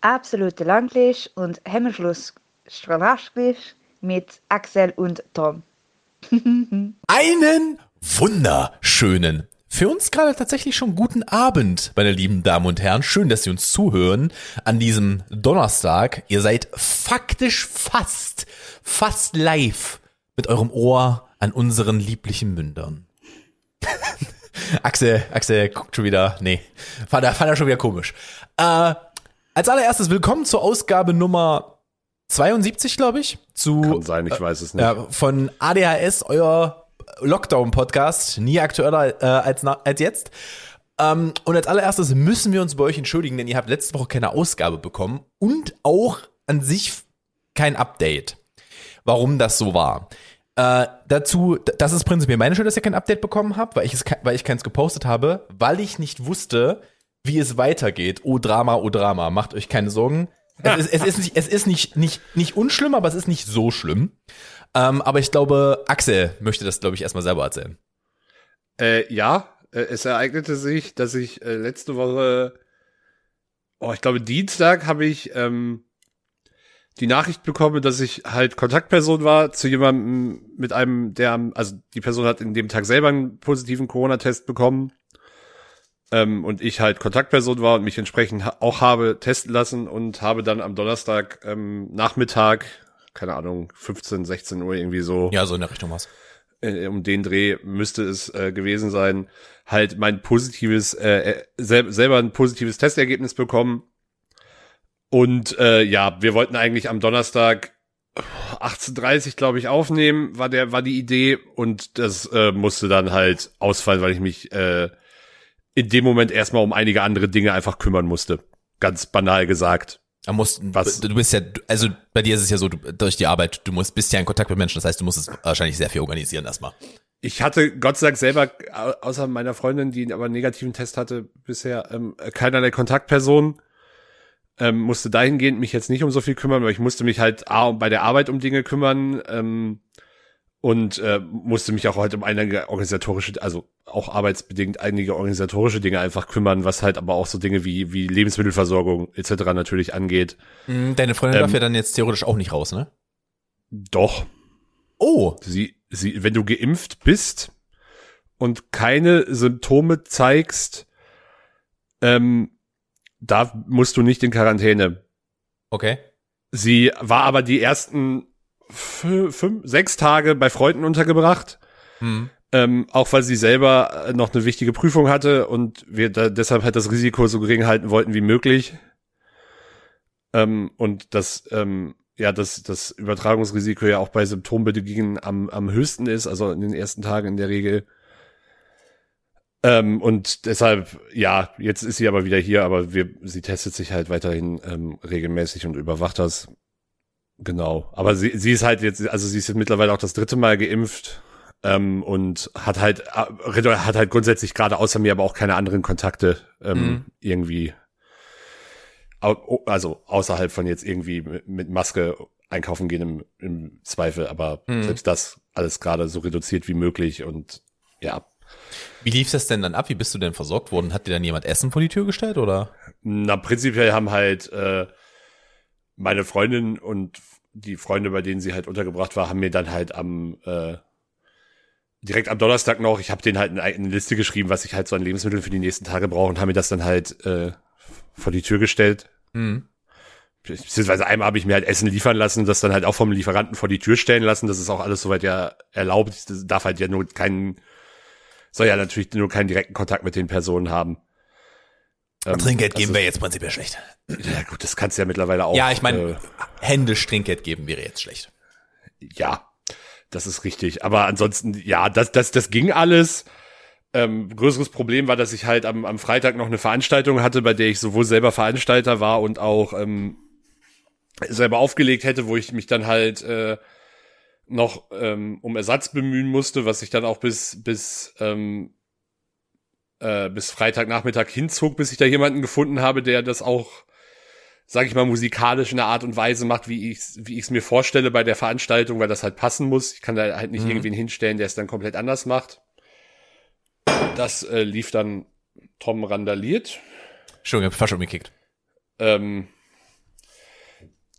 absolute Langlisch und Hemmschluss Strahlaschglisch mit Axel und Tom. Einen wunderschönen für uns gerade tatsächlich schon guten Abend, meine lieben Damen und Herren. Schön, dass Sie uns zuhören an diesem Donnerstag. Ihr seid faktisch fast, fast live mit eurem Ohr an unseren lieblichen Mündern. Axel, Axel guckt schon wieder, nee, fand er, fand er schon wieder komisch. Äh, als allererstes willkommen zur Ausgabe Nummer 72, glaube ich. Zu, Kann sein, ich weiß es nicht. Äh, von ADHS, euer Lockdown-Podcast, nie aktueller äh, als, als jetzt. Ähm, und als allererstes müssen wir uns bei euch entschuldigen, denn ihr habt letzte Woche keine Ausgabe bekommen und auch an sich kein Update, warum das so war. Äh, dazu, das ist prinzipiell meine Schuld, dass ihr kein Update bekommen habt, weil ich, es, weil ich keins gepostet habe, weil ich nicht wusste, wie es weitergeht. Oh Drama, oh Drama, macht euch keine Sorgen. Es ist, es ist, nicht, es ist nicht, nicht, nicht unschlimm, aber es ist nicht so schlimm. Ähm, aber ich glaube, Axel möchte das, glaube ich, erstmal selber erzählen. Äh, ja, äh, es ereignete sich, dass ich äh, letzte Woche, oh, ich glaube Dienstag habe ich ähm, die Nachricht bekommen, dass ich halt Kontaktperson war zu jemandem mit einem, der, also die Person hat in dem Tag selber einen positiven Corona-Test bekommen ähm, und ich halt Kontaktperson war und mich entsprechend auch habe testen lassen und habe dann am Donnerstag ähm, Nachmittag keine Ahnung, 15, 16 Uhr irgendwie so. Ja, so in der Richtung was. Äh, um den Dreh müsste es äh, gewesen sein, halt mein positives, äh, äh sel selber ein positives Testergebnis bekommen. Und äh, ja, wir wollten eigentlich am Donnerstag 18.30 glaube ich, aufnehmen, war der, war die Idee und das äh, musste dann halt ausfallen, weil ich mich äh, in dem Moment erstmal um einige andere Dinge einfach kümmern musste. Ganz banal gesagt. Er muss, Was? du bist ja, also bei dir ist es ja so, du, durch die Arbeit, du musst, bist ja in Kontakt mit Menschen, das heißt, du musst es wahrscheinlich sehr viel organisieren erstmal. Ich hatte Gott sei Dank selber, außer meiner Freundin, die aber einen negativen Test hatte, bisher ähm, keinerlei Kontaktperson. Ähm, musste dahingehend mich jetzt nicht um so viel kümmern, weil ich musste mich halt A, bei der Arbeit um Dinge kümmern, ähm, und äh, musste mich auch heute um einige organisatorische, also auch arbeitsbedingt einige organisatorische Dinge einfach kümmern, was halt aber auch so Dinge wie wie Lebensmittelversorgung etc. natürlich angeht. Mhm, deine Freundin ähm, darf ja dann jetzt theoretisch auch nicht raus, ne? Doch. Oh. Sie, sie, wenn du geimpft bist und keine Symptome zeigst, ähm, da musst du nicht in Quarantäne. Okay. Sie war aber die ersten fünf, sechs Tage bei Freunden untergebracht. Mhm. Ähm, auch weil sie selber äh, noch eine wichtige Prüfung hatte und wir da deshalb halt das Risiko so gering halten wollten wie möglich. Ähm, und das, ähm, ja, das, das Übertragungsrisiko ja auch bei Symptombedingungen am, am höchsten ist, also in den ersten Tagen in der Regel. Ähm, und deshalb, ja, jetzt ist sie aber wieder hier, aber wir, sie testet sich halt weiterhin ähm, regelmäßig und überwacht das. Genau. Aber sie, sie ist halt jetzt, also sie ist jetzt mittlerweile auch das dritte Mal geimpft ähm, und hat halt äh, hat halt grundsätzlich gerade außer mir aber auch keine anderen Kontakte ähm, mhm. irgendwie. Also außerhalb von jetzt irgendwie mit Maske einkaufen gehen im, im Zweifel, aber mhm. selbst das alles gerade so reduziert wie möglich und ja. Wie lief das denn dann ab? Wie bist du denn versorgt worden? Hat dir dann jemand Essen vor die Tür gestellt oder? Na, prinzipiell haben halt äh, meine Freundin und die Freunde, bei denen sie halt untergebracht war, haben mir dann halt am äh, direkt am Donnerstag noch, ich habe denen halt eine, eine Liste geschrieben, was ich halt so an Lebensmitteln für die nächsten Tage brauche und haben mir das dann halt äh, vor die Tür gestellt. Mhm. Beziehungsweise einmal habe ich mir halt Essen liefern lassen, das dann halt auch vom Lieferanten vor die Tür stellen lassen. Das ist auch alles soweit ja erlaubt. Das darf halt ja nur keinen, soll ja natürlich nur keinen direkten Kontakt mit den Personen haben. Ähm, Trinkgeld geben also, wäre jetzt prinzipiell schlecht. Ja gut, das kannst du ja mittlerweile auch. Ja, ich meine, äh, händisch Trinkgeld geben wäre jetzt schlecht. Ja, das ist richtig. Aber ansonsten, ja, das, das, das ging alles. Ähm, größeres Problem war, dass ich halt am, am Freitag noch eine Veranstaltung hatte, bei der ich sowohl selber Veranstalter war und auch ähm, selber aufgelegt hätte, wo ich mich dann halt äh, noch ähm, um Ersatz bemühen musste, was ich dann auch bis bis ähm, äh, bis Freitagnachmittag hinzog, bis ich da jemanden gefunden habe, der das auch, sag ich mal, musikalisch in einer Art und Weise macht, wie ich wie ich es mir vorstelle bei der Veranstaltung, weil das halt passen muss. Ich kann da halt nicht mhm. irgendwen hinstellen, der es dann komplett anders macht. Das äh, lief dann Tom randaliert. Entschuldigung, ich hab fast umgekickt. Ähm,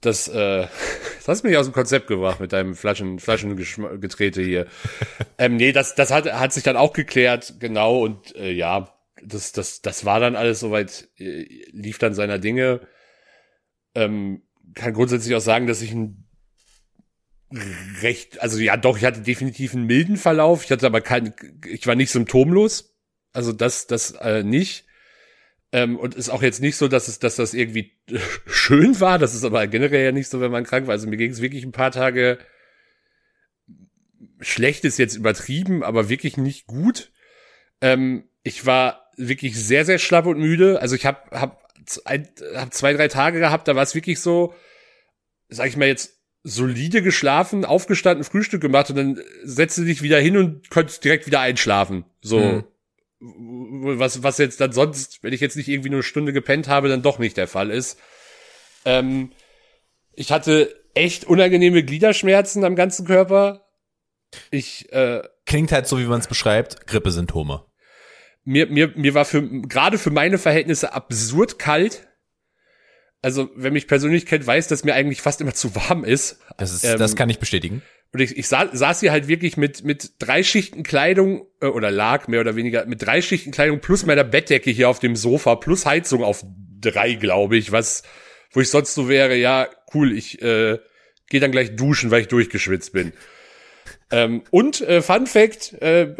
das, äh, das hast mich aus dem Konzept gebracht mit deinem Flaschen, Flaschengetrete hier. ähm, nee, das, das hat, hat sich dann auch geklärt, genau, und äh, ja, das, das, das war dann alles soweit, äh, lief dann seiner Dinge. Ähm, kann grundsätzlich auch sagen, dass ich ein recht, also ja doch, ich hatte definitiv einen milden Verlauf, ich hatte aber kein, ich war nicht symptomlos, also das, das äh, nicht. Ähm, und ist auch jetzt nicht so, dass es, dass das irgendwie schön war. Das ist aber generell ja nicht so, wenn man krank war. Also mir ging es wirklich ein paar Tage schlecht ist jetzt übertrieben, aber wirklich nicht gut. Ähm, ich war wirklich sehr, sehr schlapp und müde. Also ich habe hab, hab zwei, drei Tage gehabt, da war es wirklich so, sag ich mal jetzt, solide geschlafen, aufgestanden, Frühstück gemacht und dann setzte dich wieder hin und konntest direkt wieder einschlafen. So. Mhm was, was jetzt dann sonst, wenn ich jetzt nicht irgendwie nur eine Stunde gepennt habe, dann doch nicht der Fall ist. Ähm, ich hatte echt unangenehme Gliederschmerzen am ganzen Körper. Ich äh, klingt halt so, wie man es beschreibt, Grippesymptome. Mir mir mir war für gerade für meine Verhältnisse absurd kalt. Also, wer mich persönlich kennt, weiß, dass mir eigentlich fast immer zu warm ist. Das ist ähm, das kann ich bestätigen. Und ich, ich sah, saß hier halt wirklich mit, mit drei Schichten Kleidung, äh, oder lag mehr oder weniger, mit drei Schichten Kleidung plus meiner Bettdecke hier auf dem Sofa, plus Heizung auf drei, glaube ich, was, wo ich sonst so wäre, ja, cool, ich äh, gehe dann gleich duschen, weil ich durchgeschwitzt bin. Ähm, und äh, Fun Fact, äh,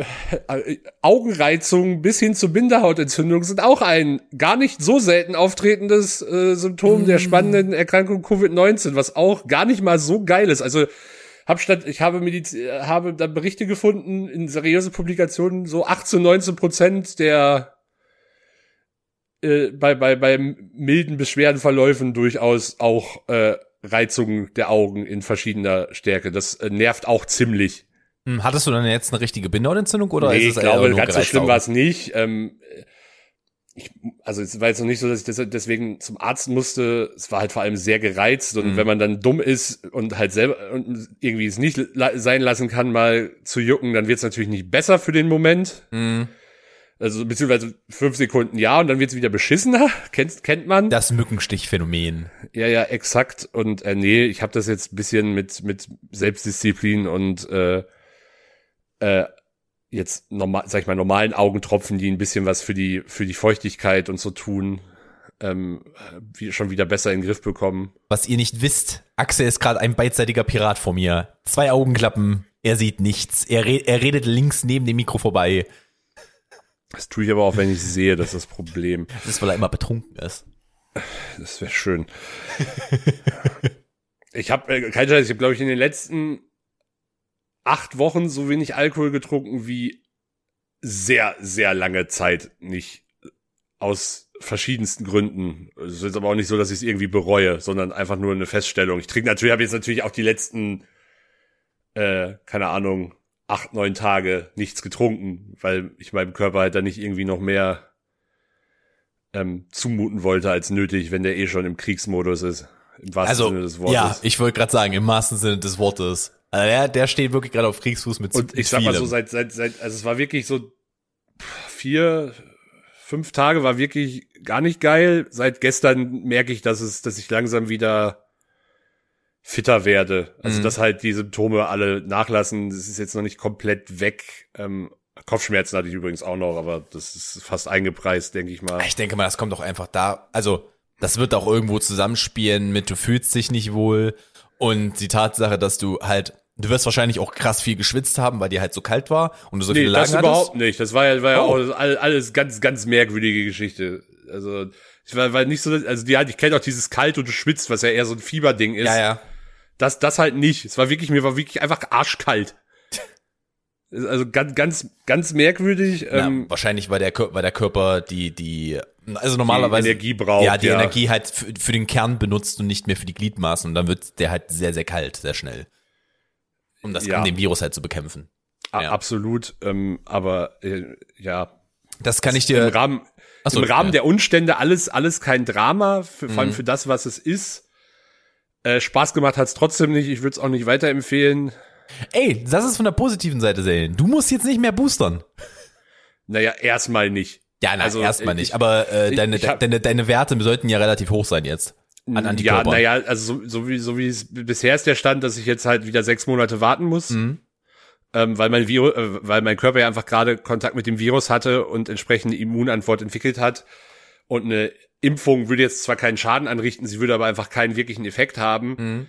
Augenreizung bis hin zur Bindehautentzündung sind auch ein gar nicht so selten auftretendes äh, Symptom mm. der spannenden Erkrankung Covid-19, was auch gar nicht mal so geil ist. Also hab statt, ich habe Mediz habe da Berichte gefunden in seriöse Publikationen, so 18, 19 Prozent der äh, bei, bei, bei milden Beschwerdenverläufen durchaus auch äh, Reizungen der Augen in verschiedener Stärke. Das äh, nervt auch ziemlich. Hm, hattest du dann jetzt eine richtige Bindehautentzündung oder nee, ist es ich glaube, ganz so schlimm war es nicht. Ähm, ich, also es war jetzt noch nicht so, dass ich deswegen zum Arzt musste. Es war halt vor allem sehr gereizt und mhm. wenn man dann dumm ist und halt selber und irgendwie es nicht sein lassen kann, mal zu jucken, dann wird es natürlich nicht besser für den Moment. Mhm. Also beziehungsweise fünf Sekunden ja und dann wird es wieder beschissener. Kennt, kennt man. Das Mückenstichphänomen. Ja, ja, exakt. Und äh, nee, ich habe das jetzt ein bisschen mit, mit Selbstdisziplin und äh, äh, jetzt normal, sag ich mal, normalen Augentropfen, die ein bisschen was für die, für die Feuchtigkeit und so tun, ähm, wie, schon wieder besser in den Griff bekommen. Was ihr nicht wisst, Axel ist gerade ein beidseitiger Pirat vor mir. Zwei Augenklappen, er sieht nichts. Er, re er redet links neben dem Mikro vorbei. Das tue ich aber auch, wenn ich sehe, das ist das Problem. Das ist, weil er immer betrunken ist. Das wäre schön. ich habe, äh, kein Scheiß, ich habe, glaube ich, in den letzten acht Wochen so wenig Alkohol getrunken wie sehr, sehr lange Zeit nicht. Aus verschiedensten Gründen. Es ist jetzt aber auch nicht so, dass ich es irgendwie bereue, sondern einfach nur eine Feststellung. Ich trinke natürlich, habe jetzt natürlich auch die letzten, äh, keine Ahnung, acht, neun Tage nichts getrunken, weil ich meinem Körper halt dann nicht irgendwie noch mehr ähm, zumuten wollte als nötig, wenn der eh schon im Kriegsmodus ist. Im wahrsten also, Sinne des Wortes. Ja, ich wollte gerade sagen, im wahrsten Sinne des Wortes. Also der, der steht wirklich gerade auf Kriegsfuß mit Und ich sag mal so, seit, seit, seit, also es war wirklich so vier, fünf Tage war wirklich gar nicht geil. Seit gestern merke ich, dass es, dass ich langsam wieder fitter werde. Also, mhm. dass halt die Symptome alle nachlassen. Das ist jetzt noch nicht komplett weg. Ähm, Kopfschmerzen hatte ich übrigens auch noch, aber das ist fast eingepreist, denke ich mal. Ich denke mal, das kommt auch einfach da. Also, das wird auch irgendwo zusammenspielen mit, du fühlst dich nicht wohl und die Tatsache, dass du halt Du wirst wahrscheinlich auch krass viel geschwitzt haben, weil dir halt so kalt war und du so nee, viele Lagen das hattest. überhaupt nicht. Das war ja, war ja oh. auch alles ganz, ganz merkwürdige Geschichte. Also, ich war, war nicht so, also die, ich kenne auch dieses kalt und du schwitzt, was ja eher so ein Fieberding ist. Ja, ja. Das, das halt nicht. Es war wirklich, mir war wirklich einfach arschkalt. Also ganz, ganz, ganz merkwürdig. Ja, ähm, wahrscheinlich, weil der, weil der Körper die, die, also normalerweise. Die Energie braucht. Ja, die ja. Energie halt für, für den Kern benutzt und nicht mehr für die Gliedmaßen und dann wird der halt sehr, sehr kalt, sehr schnell. Um das, ja. um den Virus halt zu bekämpfen. Ja. Absolut, ähm, aber äh, ja. Das kann ich dir. Im Rahmen, so, im Rahmen ja. der Umstände alles, alles kein Drama, für, vor allem mhm. für das, was es ist. Äh, Spaß gemacht hat's trotzdem nicht, ich würde es auch nicht weiterempfehlen. Ey, das ist von der positiven Seite sehen. Du musst jetzt nicht mehr boostern. Naja, erstmal nicht. Ja, na, also erstmal nicht. Aber äh, deine, ich hab, deine, deine Werte sollten ja relativ hoch sein jetzt. An Ja, Antikörpern. naja, also so, so wie so wie es bisher ist der Stand, dass ich jetzt halt wieder sechs Monate warten muss, Mhm. ähm, weil mein Virus, äh, weil mein Körper ja einfach gerade Kontakt mit dem Virus hatte und entsprechende Immunantwort entwickelt hat. Und eine Impfung würde jetzt zwar keinen Schaden anrichten, sie würde aber einfach keinen wirklichen Effekt haben. Mhm.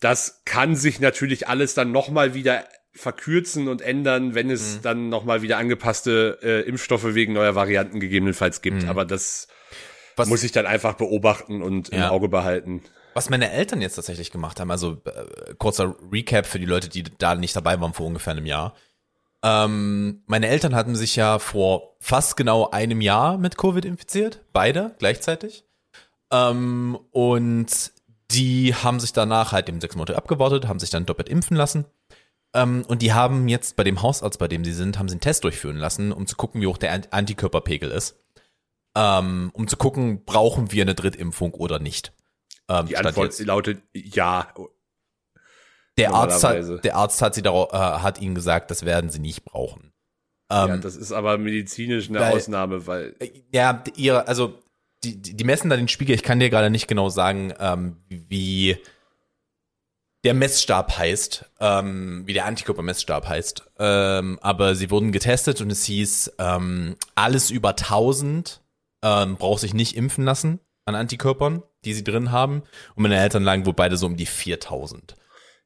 Das kann sich natürlich alles dann nochmal wieder verkürzen und ändern, wenn es Mhm. dann nochmal wieder angepasste äh, Impfstoffe wegen neuer Varianten gegebenenfalls gibt. Mhm. Aber das Was- muss ich dann einfach beobachten und im Ja. Auge behalten. Was meine Eltern jetzt tatsächlich gemacht haben, also äh, kurzer Recap für die Leute, die da nicht dabei waren vor ungefähr einem Jahr. Ähm, meine Eltern hatten sich ja vor fast genau einem Jahr mit Covid infiziert, beide gleichzeitig. Ähm, und die haben sich danach halt eben sechs Monate abgewartet, haben sich dann doppelt impfen lassen. Ähm, und die haben jetzt bei dem Hausarzt, bei dem sie sind, haben sie einen Test durchführen lassen, um zu gucken, wie hoch der Ant- Antikörperpegel ist. Ähm, um zu gucken, brauchen wir eine Drittimpfung oder nicht. Ähm, Die Antwort jetzt. lautet ja. Der Arzt, hat, der Arzt hat, sie darauf, äh, hat ihnen gesagt, das werden sie nicht brauchen. ja, Ähm, das ist aber medizinisch eine weil- Ausnahme, weil ja, ihre, also die, die die messen da den Spiegel. Ich kann dir gerade nicht genau sagen, ähm, wie der Messstab heißt, ähm, wie der Antikörpermessstab heißt. Ähm, aber sie wurden getestet und es hieß, ähm, alles über 1000 ähm, braucht sich nicht impfen lassen an Antikörpern, die sie drin haben. Und meine Eltern lagen wohl beide so um die 4000.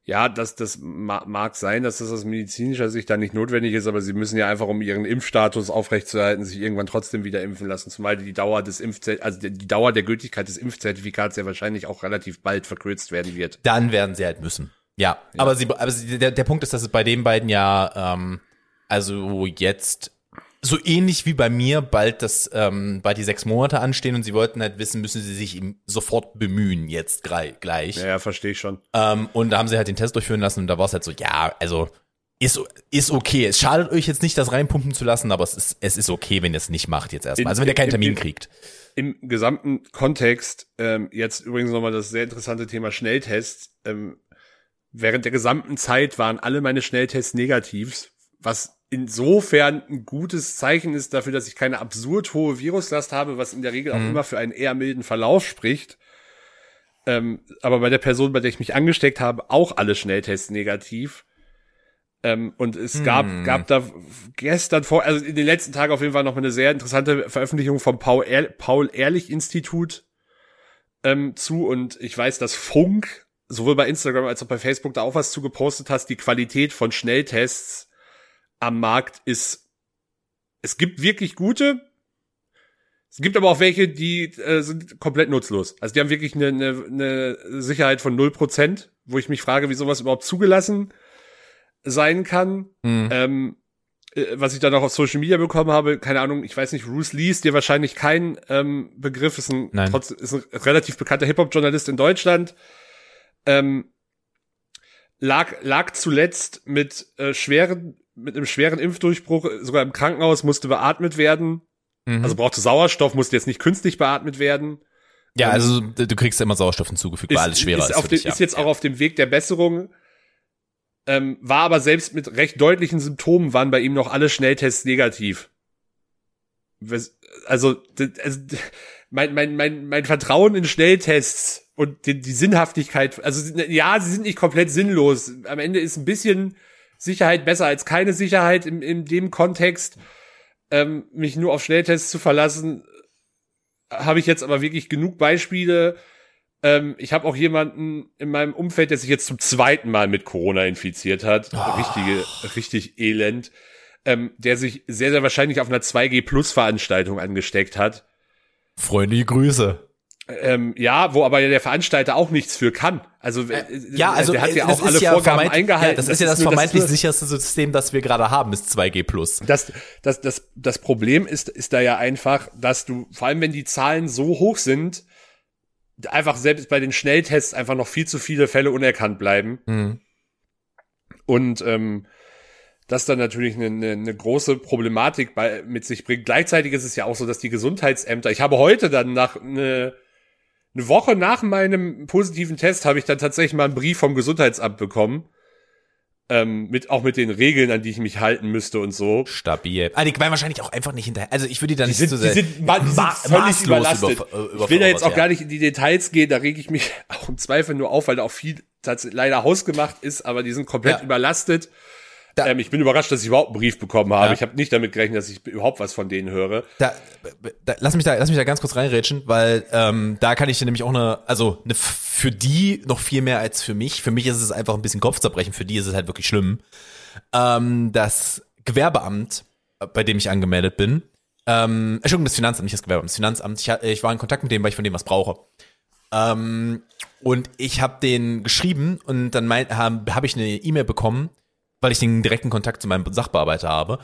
ja, das, das ma mag sein, dass das aus medizinischer Sicht dann nicht notwendig ist, aber sie müssen ja einfach, um ihren Impfstatus aufrechtzuerhalten, sich irgendwann trotzdem wieder impfen lassen, zumal die Dauer des Impfzert also die Dauer der Gültigkeit des Impfzertifikats ja wahrscheinlich auch relativ bald verkürzt werden wird. Dann werden sie halt müssen. Ja, aber sie, aber sie, der, der Punkt ist, dass es bei den beiden ja, ähm, also jetzt so ähnlich wie bei mir bald das, ähm, bald die sechs Monate anstehen und sie wollten halt wissen, müssen sie sich ihm sofort bemühen, jetzt gleich. Ja, ja verstehe ich schon. Ähm, und da haben sie halt den Test durchführen lassen und da war es halt so, ja, also ist, ist okay. Es schadet euch jetzt nicht, das reinpumpen zu lassen, aber es ist, es ist okay, wenn ihr es nicht macht jetzt erstmal. In- Also wenn ihr keinen in- Termin in- kriegt. Im gesamten Kontext, ähm, jetzt übrigens nochmal das sehr interessante Thema Schnelltests. Ähm, während der gesamten Zeit waren alle meine Schnelltests negativ, was insofern ein gutes Zeichen ist dafür, dass ich keine absurd hohe Viruslast habe, was in der Regel auch Mhm. immer für einen eher milden Verlauf spricht. Ähm, aber bei der Person, bei der ich mich angesteckt habe, auch alle Schnelltests negativ. Ähm, und es gab, Hm. gab da gestern vor, also in den letzten Tagen auf jeden Fall noch mal eine sehr interessante Veröffentlichung vom Paul, Ehr Paul Ehrlich Institut ähm, zu. Und ich weiß, dass Funk sowohl bei Instagram als auch bei Facebook da auch was zu gepostet hast. Die Qualität von Schnelltests am Markt ist, es gibt wirklich gute. Es gibt aber auch welche, die äh, sind komplett nutzlos. Also die haben wirklich eine, eine, eine Sicherheit von 0%, wo ich mich frage, wie sowas überhaupt zugelassen sein kann. Mhm. Ähm, äh, was ich dann auch auf Social Media bekommen habe, keine Ahnung, ich weiß nicht, Bruce Lee ist dir wahrscheinlich kein ähm, Begriff, ist ein, Nein. trotz, ist ein relativ bekannter Hip-Hop-Journalist in Deutschland. Ähm, lag, lag zuletzt mit äh, schweren, mit einem schweren Impfdurchbruch, sogar im Krankenhaus, musste beatmet werden. Mhm. Also brauchte Sauerstoff, musste jetzt nicht künstlich beatmet werden. ja, also du kriegst ja immer Sauerstoff hinzugefügt, weil alles schwerer ist. ist, dem, dich, ja. ist jetzt auch auf dem Weg der Besserung. Ähm, war aber selbst mit recht deutlichen Symptomen waren bei ihm noch alle Schnelltests negativ. Also, also mein, mein, mein, mein Vertrauen in Schnelltests und die, die Sinnhaftigkeit, also ja, sie sind nicht komplett sinnlos. Am Ende ist ein bisschen Sicherheit besser als keine Sicherheit in, in dem Kontext. Ähm, mich nur auf Schnelltests zu verlassen, habe ich jetzt aber wirklich genug Beispiele. Ähm, ich habe auch jemanden in meinem Umfeld, der sich jetzt zum zweiten Mal mit Corona infiziert hat. Richtige, richtig elend. Ähm, der sich sehr, sehr wahrscheinlich auf einer 2G-Plus-Veranstaltung angesteckt hat. Freundliche Grüße. Ähm, ja, wo aber der Veranstalter auch nichts für kann. Also, äh, Ja, also der hat ja das auch alle ist ja Vorgaben eingehalten. Ja, das, ist ja das nur vermeintlich nur- sicherste System, das wir gerade haben, ist 2G+. das, das, das, das Problem ist, ist da ja einfach, dass du, vor allem wenn die Zahlen so hoch sind, einfach selbst bei den Schnelltests einfach noch viel zu viele Fälle unerkannt bleiben. Mhm. Und ähm, das dann natürlich eine, eine, eine große Problematik bei, mit sich bringt. Gleichzeitig ist es ja auch so, dass die Gesundheitsämter, ich habe heute dann nach eine, eine Woche nach meinem positiven Test habe ich dann tatsächlich mal einen Brief vom Gesundheitsamt bekommen, Ähm, mit, auch mit den Regeln, an die ich mich halten müsste und so. Stabil. Ah, die waren wahrscheinlich auch einfach nicht hinterher. Also ich würde die da Die nicht sind, so die sehr sind, ma- die sind ma- völlig überlastet. über- ich will da jetzt auch gar ja. nicht in die Details gehen, da rege ich mich auch im Zweifel nur auf, weil da auch viel tatsächlich leider hausgemacht ist, aber die sind komplett Ja. überlastet. Da- ähm, ich bin überrascht, dass ich überhaupt einen Brief bekommen habe. Ja. Ich habe nicht damit gerechnet, dass ich überhaupt was von denen höre. Da, da, lass mich da, lass mich da ganz kurz reinrätschen, weil ähm, da kann ich dir nämlich auch eine, also eine, für die noch viel mehr als für mich. Für mich ist es einfach ein bisschen Kopfzerbrechen. Für die ist es halt wirklich schlimm. Ähm, das Gewerbeamt, äh, bei dem ich angemeldet bin, ähm, Entschuldigung, das Finanzamt, nicht das Gewerbeamt, das Finanzamt. Ich, ich war in Kontakt mit dem, weil ich von dem was brauche. Ähm, und ich habe den geschrieben und dann habe hab ich eine E-Mail bekommen, weil ich den direkten Kontakt zu meinem Sachbearbeiter habe.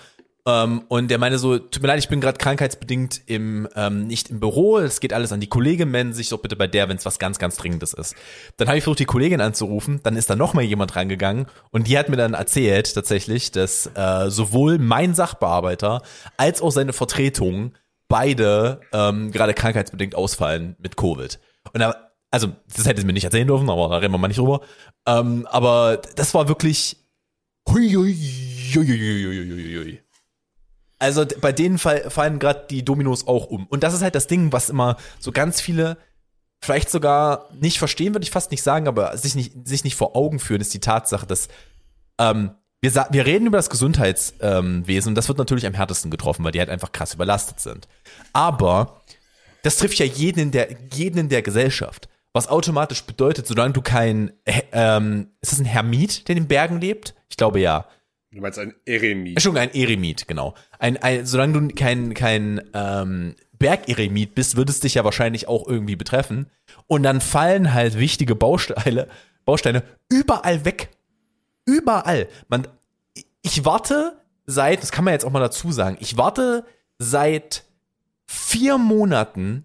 Ähm, und der meinte so, tut mir leid, ich bin gerade krankheitsbedingt im ähm, nicht im Büro, es geht alles an die Kollegin, melden sich doch bitte bei der, wenn es was ganz, ganz Dringendes ist. Dann habe ich versucht, die Kollegin anzurufen, dann ist da noch mal jemand rangegangen und die hat mir dann erzählt tatsächlich, dass äh, sowohl mein Sachbearbeiter als auch seine Vertretung beide ähm, gerade krankheitsbedingt ausfallen mit Covid. Und da, also, das hätte sie mir nicht erzählen dürfen, aber da reden wir mal nicht drüber. Ähm, aber das war wirklich. Hui, hui, hui, hui, hui, hui, hui. Also bei denen fall, fallen gerade die Dominos auch um. Und das ist halt das Ding, was immer so ganz viele vielleicht sogar nicht verstehen, würde ich fast nicht sagen, aber sich nicht, sich nicht vor Augen führen, ist die Tatsache, dass ähm, wir, wir reden über das Gesundheitswesen ähm, und das wird natürlich am härtesten getroffen, weil die halt einfach krass überlastet sind. Aber das trifft ja jeden in der, jeden in der Gesellschaft. Was automatisch bedeutet, solange du kein, äh, ähm, ist das ein Hermit, der in den Bergen lebt? Ich glaube ja. Du meinst ein Eremit. Entschuldigung, ein Eremit, genau. Ein, ein, solange du kein, kein ähm, Bergeremit bist, wird es dich ja wahrscheinlich auch irgendwie betreffen. Und dann fallen halt wichtige Bausteine, Bausteine überall weg. Überall. Man, ich warte seit, das kann man jetzt auch mal dazu sagen, ich warte seit vier Monaten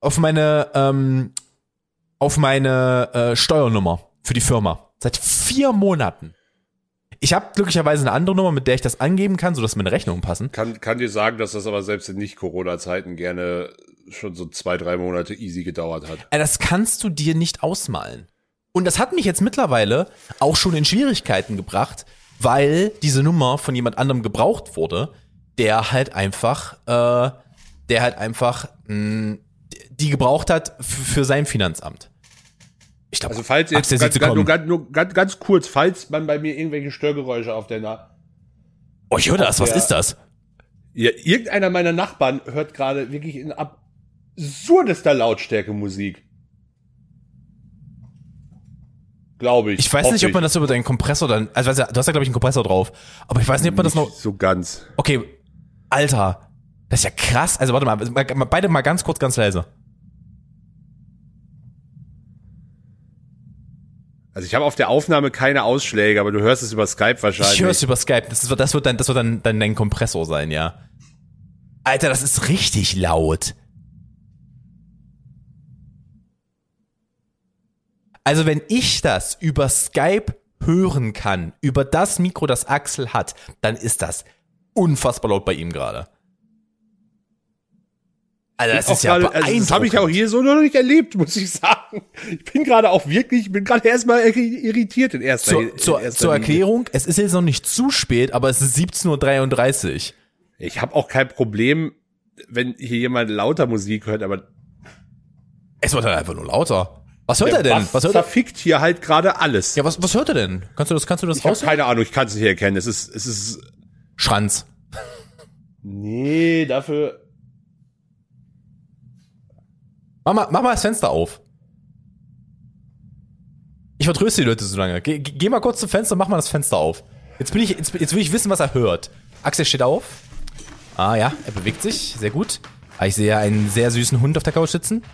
auf meine, ähm, auf meine äh, Steuernummer für die Firma. Seit vier Monaten. Ich habe glücklicherweise eine andere Nummer, mit der ich das angeben kann, sodass meine Rechnungen passen. Kann, kann dir sagen, dass das aber selbst in Nicht-Corona-Zeiten gerne schon so zwei, drei Monate easy gedauert hat. Äh, Das kannst du dir nicht ausmalen. Und das hat mich jetzt mittlerweile auch schon in Schwierigkeiten gebracht, weil diese Nummer von jemand anderem gebraucht wurde, der halt einfach, äh, der halt einfach mh, die gebraucht hat für sein Finanzamt. Ich glaube, Also falls jetzt, ganz, ganz, nur, ganz, nur, ganz, ganz kurz, falls man bei mir irgendwelche Störgeräusche auf der Na oh, ich höre das, was ist das? Ja, irgendeiner meiner Nachbarn hört gerade wirklich in absurdester Lautstärke Musik. Glaube ich. Ich weiß nicht, ob man das über deinen Kompressor dann, also du, hast ja glaube ich einen Kompressor drauf, aber ich weiß nicht, ob man das noch, Nicht so ganz. okay, Alter, das ist ja krass, also warte mal- beide mal ganz kurz, ganz leise. Also ich habe auf der Aufnahme keine Ausschläge, aber du hörst es über Skype wahrscheinlich. Ich höre es über Skype. Das, ist, das wird dann, das wird dann, dann dein Kompressor sein, ja. Alter, das ist richtig laut. Also wenn ich das über Skype hören kann, über das Mikro, das Axel hat, dann ist das unfassbar laut bei ihm gerade. Also das Auch ist ja gerade- also das habe ich auch hier so noch nicht erlebt, muss ich sagen. Ich bin gerade auch wirklich, ich bin gerade erstmal irri- irritiert in erster, Zur, in zur, erster zur Linie. Erklärung, es ist jetzt noch nicht zu spät, aber es ist 17.33 Uhr. Ich habe auch kein Problem, wenn hier jemand lauter Musik hört, aber Es wird halt einfach nur lauter. Was hört der er denn? Bass Was hört er? zerfickt hier halt gerade alles. Ja, was, was hört er denn? Kannst du das, kannst du das ich raus? keine Ahnung, ich kann es nicht erkennen. Es ist, es ist, Schranz. nee, dafür, Mach mal, mach mal das Fenster auf. Ich vertröste die Leute so lange. Geh, geh mal kurz zum Fenster mach mal das Fenster auf. Jetzt bin ich, jetzt, jetzt will ich wissen, was er hört. Axel steht auf. Ah ja, er bewegt sich. Sehr gut. Ah, Ich sehe einen sehr süßen Hund auf der Couch sitzen.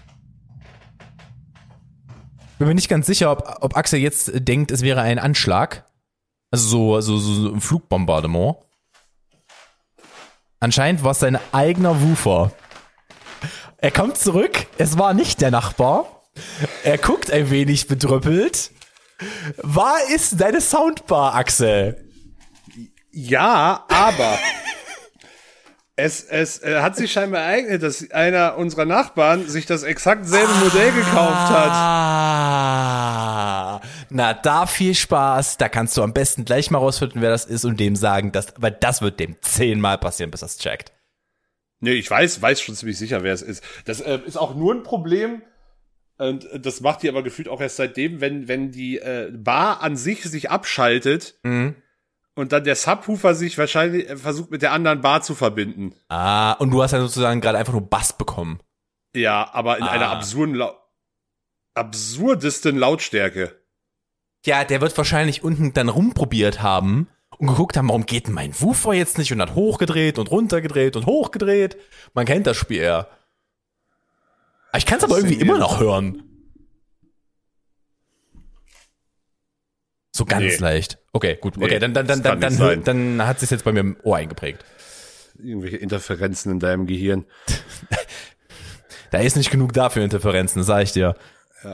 Bin mir nicht ganz sicher, ob, ob Axel jetzt denkt, es wäre ein Anschlag. Also so, so, so, so ein Flugbombardement. Anscheinend war es sein eigener Woofer. Er kommt zurück. Es war nicht der Nachbar. Er guckt ein wenig bedrüppelt. War ist deine Soundbar, Axel? ja, aber es, es äh, hat sich scheinbar ereignet, dass einer unserer Nachbarn sich das exakt selbe Modell gekauft hat. Ah, Na, da viel Spaß. Da kannst du am besten gleich mal rausfinden, wer das ist und dem sagen, dass, weil das wird dem zehnmal passieren, bis das checkt. Nee, ich weiß, weiß schon ziemlich sicher, wer es ist. Das äh, ist auch nur ein Problem, und das macht die aber gefühlt auch erst seitdem, wenn, wenn die äh, Bar an sich sich abschaltet Mhm. und dann der Subwoofer sich wahrscheinlich äh, versucht mit der anderen Bar zu verbinden. Ah, und du hast ja sozusagen gerade einfach nur Bass bekommen. Ja, aber in Ah. einer absurden, Lau absurdesten Lautstärke. Ja, der wird wahrscheinlich unten dann rumprobiert haben und geguckt haben, warum geht denn mein Woofer jetzt nicht und hat hochgedreht und runtergedreht und hochgedreht. Man kennt das Spiel eher. Ich kann es aber irgendwie immer noch hören. So ganz Nee. leicht. Okay, gut. Nee, Okay, dann, dann, dann, dann, dann, sein. dann hat sich jetzt bei mir im Ohr eingeprägt. Irgendwelche Interferenzen in deinem Gehirn. Da ist nicht genug da für Interferenzen, das sag ich dir.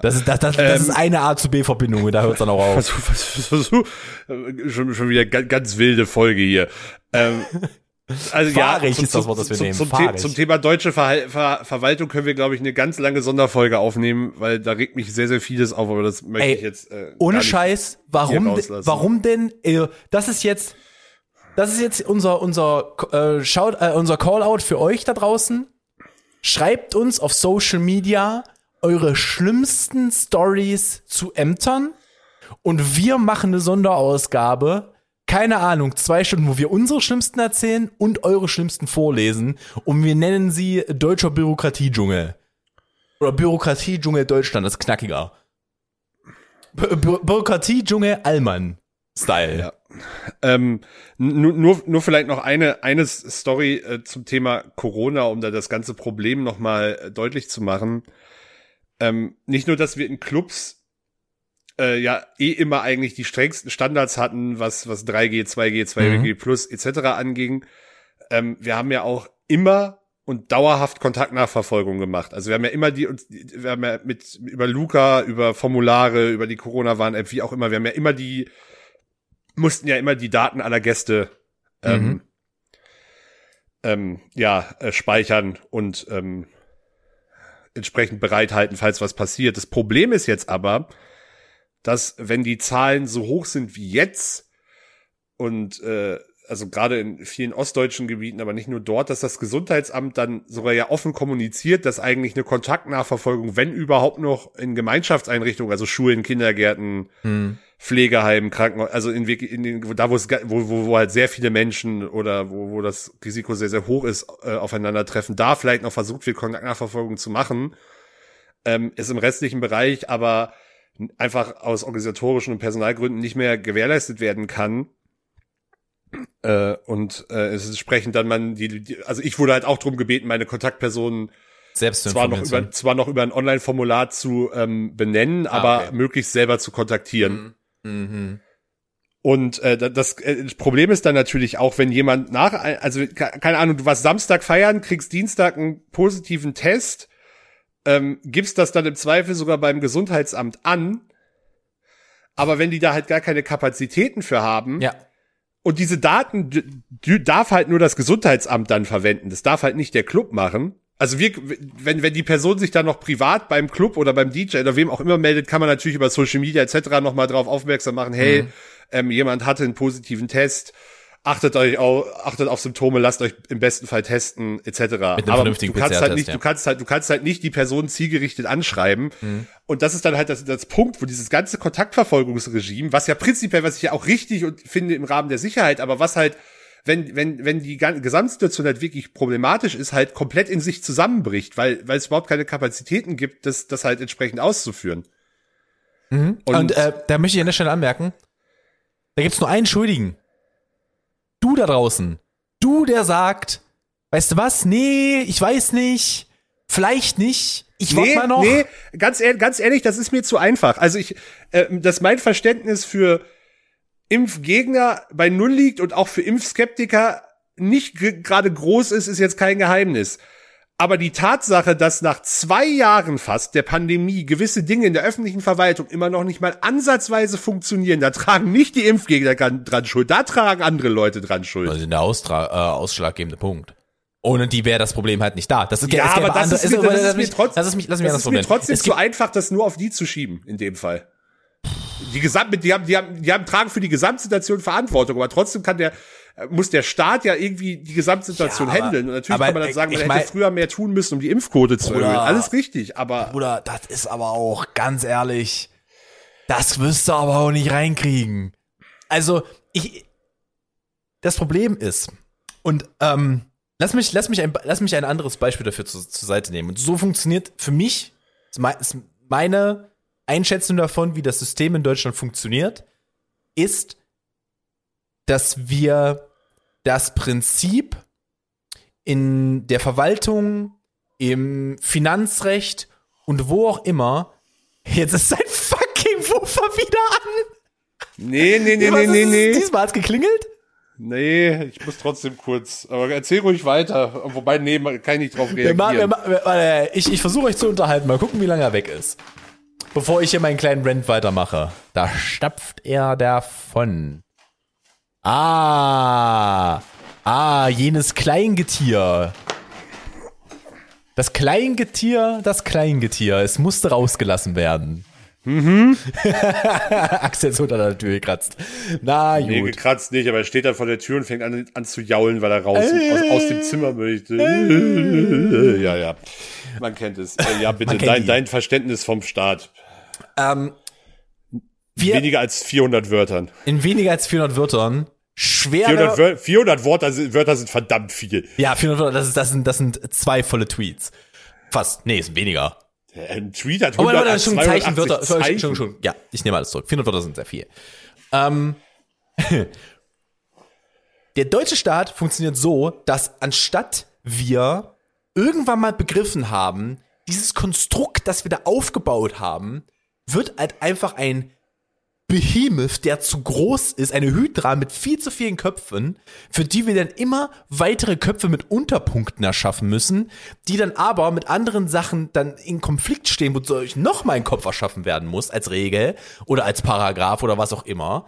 Das ist, das, das, das Ähm. ist eine A zu B Verbindung und da hört es dann auch auf. Versuch, versuch, versuch, äh, schon, schon wieder ganz, ganz wilde Folge hier. Ähm, also Fahrig zum- ist das Wort, das wir zum, nehmen. Zum, The zum Thema deutsche Verhal Ver Verwaltung können wir, glaube ich, eine ganz lange Sonderfolge aufnehmen, weil da regt mich sehr, sehr vieles auf, aber das möchte Ey, ich jetzt äh, Ohne Scheiß, warum, warum denn, äh, das ist jetzt, das ist jetzt unser, unser, äh, Shout, äh, unser Callout für euch da draußen. Schreibt uns auf Social Media eure schlimmsten Stories zu Ämtern und wir machen eine Sonderausgabe. Keine Ahnung, zwei Stunden, wo wir unsere schlimmsten erzählen und eure schlimmsten vorlesen und wir nennen sie deutscher Bürokratiedschungel. Oder Bürokratiedschungel Deutschland, das ist knackiger. Bü Bü Bürokratiedschungel Allmann. Style. Ja. Ähm, nur, nur, vielleicht noch eine, eine Story äh, zum Thema Corona, um da das ganze Problem nochmal äh, deutlich zu machen. Ähm, nicht nur, dass wir in Clubs äh, ja eh immer eigentlich die strengsten Standards hatten, was, was 3G, 2G, 2G Plus etc. anging. Ähm, wir haben ja auch immer und dauerhaft Kontaktnachverfolgung gemacht. Also wir haben ja immer die, wir haben ja mit über Luca, über Formulare, über die Corona-Warn-App, wie auch immer, wir haben ja immer die mussten ja immer die Daten aller Gäste ähm, Mhm. ähm, ja äh, speichern und ähm, entsprechend bereithalten, falls was passiert. Das Problem ist jetzt aber, dass wenn die Zahlen so hoch sind wie jetzt und äh, also gerade in vielen ostdeutschen Gebieten, aber nicht nur dort, dass das Gesundheitsamt dann sogar ja offen kommuniziert, dass eigentlich eine Kontaktnachverfolgung, wenn überhaupt noch in Gemeinschaftseinrichtungen, also Schulen, Kindergärten, Hm. Pflegeheimen, Krankenhäusern, also in, in den, da wo es, wo, wo, wo halt sehr viele Menschen oder wo, wo das Risiko sehr, sehr hoch ist, äh, aufeinandertreffen, da vielleicht noch versucht wird, Kontaktnachverfolgung zu machen, ähm, ist im restlichen Bereich aber einfach aus organisatorischen und Personalgründen nicht mehr gewährleistet werden kann. Äh, und äh, es ist entsprechend dann man die, die, also ich wurde halt auch drum gebeten, meine Kontaktpersonen Selbst zu zwar noch über zwar noch über ein Online-Formular zu ähm, benennen, aber okay. möglichst selber zu kontaktieren. Mhm. Und äh, da- das, äh, das Problem ist dann natürlich auch, wenn jemand nach, also ke- keine Ahnung, du warst Samstag feiern, kriegst Dienstag einen positiven Test, ähm, gibst das dann im Zweifel sogar beim Gesundheitsamt an, aber wenn die da halt gar keine Kapazitäten für haben Ja. Und diese Daten d- d- darf halt nur das Gesundheitsamt dann verwenden, das darf halt nicht der Club machen. Also wir, wenn, wenn die Person sich dann noch privat beim Club oder beim DJ oder wem auch immer meldet, kann man natürlich über Social Media etc. nochmal drauf aufmerksam machen, hey, Mhm. ähm, jemand hatte einen positiven Test, achtet euch auf, achtet auf Symptome, lasst euch im besten Fall testen, etc. Aber vernünftigen du kannst halt nicht, ja. du kannst halt, du kannst halt nicht die Person zielgerichtet anschreiben. Mhm. Und das ist dann halt das, das Punkt, wo dieses ganze Kontaktverfolgungsregime, was ja prinzipiell, was ich ja auch richtig und finde im Rahmen der Sicherheit, aber was halt, wenn, wenn, wenn die Gesamtsituation halt wirklich problematisch ist, halt komplett in sich zusammenbricht, weil, weil es überhaupt keine Kapazitäten gibt, das, das halt entsprechend auszuführen. Mhm. Und, Und- äh, da möchte ich an der Stelle anmerken, da gibt's nur einen Schuldigen. Du da draußen. Du, der sagt, weißt du was? Nee, ich weiß nicht. Vielleicht nicht. Ich warte mal noch. Nee, ganz, ehrlich, ganz ehrlich, das ist mir zu einfach. Also ich, äh, dass mein Verständnis für Impfgegner bei Null liegt und auch für Impfskeptiker nicht gerade groß ist, ist jetzt kein Geheimnis. Aber die Tatsache, dass nach zwei Jahren fast der Pandemie gewisse Dinge in der öffentlichen Verwaltung immer noch nicht mal ansatzweise funktionieren, da tragen nicht die Impfgegner dran schuld, da tragen andere Leute dran schuld. Das ist der Austra äh, ausschlaggebende Punkt. Ohne die wäre das Problem halt nicht da. Das ist, Ja, aber das andere- ist, mir, das ist mir trotzdem, Lass es mich, lass mich das anders ist mir probieren. trotzdem Es zu einfach, das nur auf die zu schieben, in dem Fall. die Gesamt, die haben, die haben, die haben tragen für die Gesamtsituation Verantwortung, aber trotzdem kann der, muss der Staat ja irgendwie die Gesamtsituation Ja, aber- handeln. Und natürlich kann man dann sagen, man hätte mein- früher mehr tun müssen, um die Impfquote zu Bruder. erhöhen. Alles richtig, aber Bruder, das ist aber auch, ganz ehrlich, das wirst du aber auch nicht reinkriegen. Also, ich, das Problem ist, und ähm, lass, mich, lass, mich ein, lass mich ein anderes Beispiel dafür zu, zur Seite nehmen. Und so funktioniert für mich, ist meine Einschätzung davon, wie das System in Deutschland funktioniert, ist, dass wir das Prinzip in der Verwaltung, im Finanzrecht und wo auch immer, jetzt ist sein fucking Woofer wieder an. nee, nee, nee, nee, nee, es? nee. Diesmal hat's geklingelt? Nee, ich muss trotzdem kurz, aber erzähl ruhig weiter. Wobei, nee, kann ich nicht drauf Wir ma- wir reagieren. ma- wir- warte, ich ich versuche euch zu unterhalten. Mal gucken, wie lange er weg ist. Bevor ich hier meinen kleinen Rant weitermache. Da stapft er davon. Ah. Ah, jenes Kleingetier. Das Kleingetier, das Kleingetier. Es musste rausgelassen werden. Mhm. Axel ist unter der Tür gekratzt. Na Nee, gut. gekratzt nicht, aber er steht dann vor der Tür und fängt an, an zu jaulen, weil er raus aus, aus dem Zimmer möchte. Ja, ja. Man kennt es. Äh, Ja, bitte, dein, dein Verständnis vom Staat. Ähm, Weniger als 400 Wörtern. in weniger als 400 Wörtern schwere 400, Wör 400 Wörter, sind, Wörter sind verdammt viel. Ja, 400 Wörter, das, ist, das, sind, das sind zwei volle Tweets. Fast. Nee, ist weniger. Ein Tweet hat Oh, warte, 100, warte, schon 82 Zeichenwörter. Zeichen. Schon, schon. Ja, ich nehme alles zurück. 400 Wörter sind sehr viel. Ähm, der deutsche Staat funktioniert so, dass anstatt wir irgendwann mal begriffen haben, dieses Konstrukt, das wir da aufgebaut haben, wird halt einfach ein Behemoth, der zu groß ist, eine Hydra mit viel zu vielen Köpfen, für die wir dann immer weitere Köpfe mit Unterpunkten erschaffen müssen, die dann aber mit anderen Sachen dann in Konflikt stehen, wodurch nochmal ein Kopf erschaffen werden muss als Regel oder als Paragraph oder was auch immer.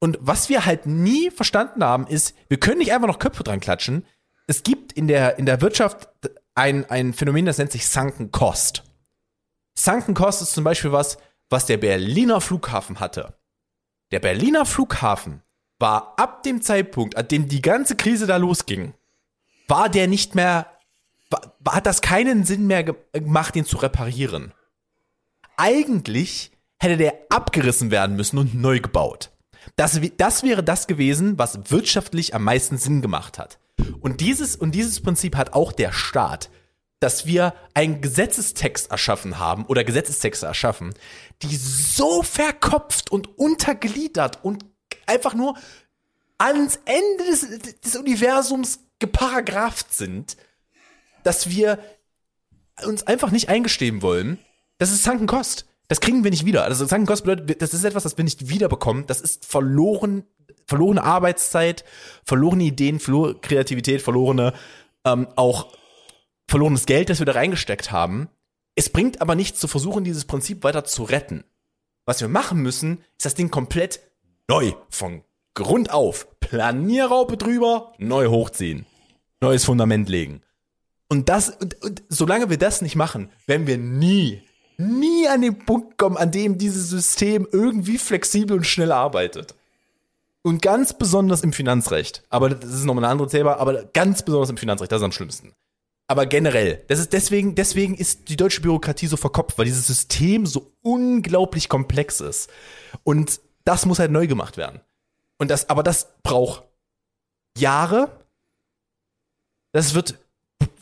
Und was wir halt nie verstanden haben, ist, wir können nicht einfach noch Köpfe dran klatschen. Es gibt in der, in der Wirtschaft ein, ein Phänomen, das nennt sich Sunken Cost. Sunken Cost ist zum Beispiel was, was der Berliner Flughafen hatte. Der Berliner Flughafen war ab dem Zeitpunkt, an dem die ganze Krise da losging, war der nicht mehr, war, hat das keinen Sinn mehr ge- gemacht, den zu reparieren. Eigentlich hätte der abgerissen werden müssen und neu gebaut. Das, das wäre das gewesen, was wirtschaftlich am meisten Sinn gemacht hat. Und dieses, und dieses Prinzip hat auch der Staat, dass wir einen Gesetzestext erschaffen haben oder Gesetzestexte erschaffen, die so verkopft und untergliedert und einfach nur ans Ende des, des Universums geparagrapht sind, dass wir uns einfach nicht eingestehen wollen, das ist Sunken Cost. Das kriegen wir nicht wieder. Also Sunken Cost bedeutet, das ist etwas, das wir nicht wiederbekommen. Das ist verloren, verlorene Arbeitszeit, verlorene Ideen, verlorene Kreativität, verlorene ähm, auch verlorenes Geld, das wir da reingesteckt haben. Es bringt aber nichts zu versuchen, dieses Prinzip weiter zu retten. Was wir machen müssen, ist das Ding komplett neu, von Grund auf. Planierraupe drüber, neu hochziehen. Neues Fundament legen. Und das, und, und solange wir das nicht machen, werden wir nie, nie an den Punkt kommen, an dem dieses System irgendwie flexibel und schnell arbeitet. Und ganz besonders im Finanzrecht. Aber das ist nochmal ein anderes Thema, aber ganz besonders im Finanzrecht, das ist am schlimmsten. Aber generell, das ist deswegen, deswegen ist die deutsche Bürokratie so verkopft, weil dieses System so unglaublich komplex ist. Und das muss halt neu gemacht werden. Und das, aber das braucht Jahre. Das wird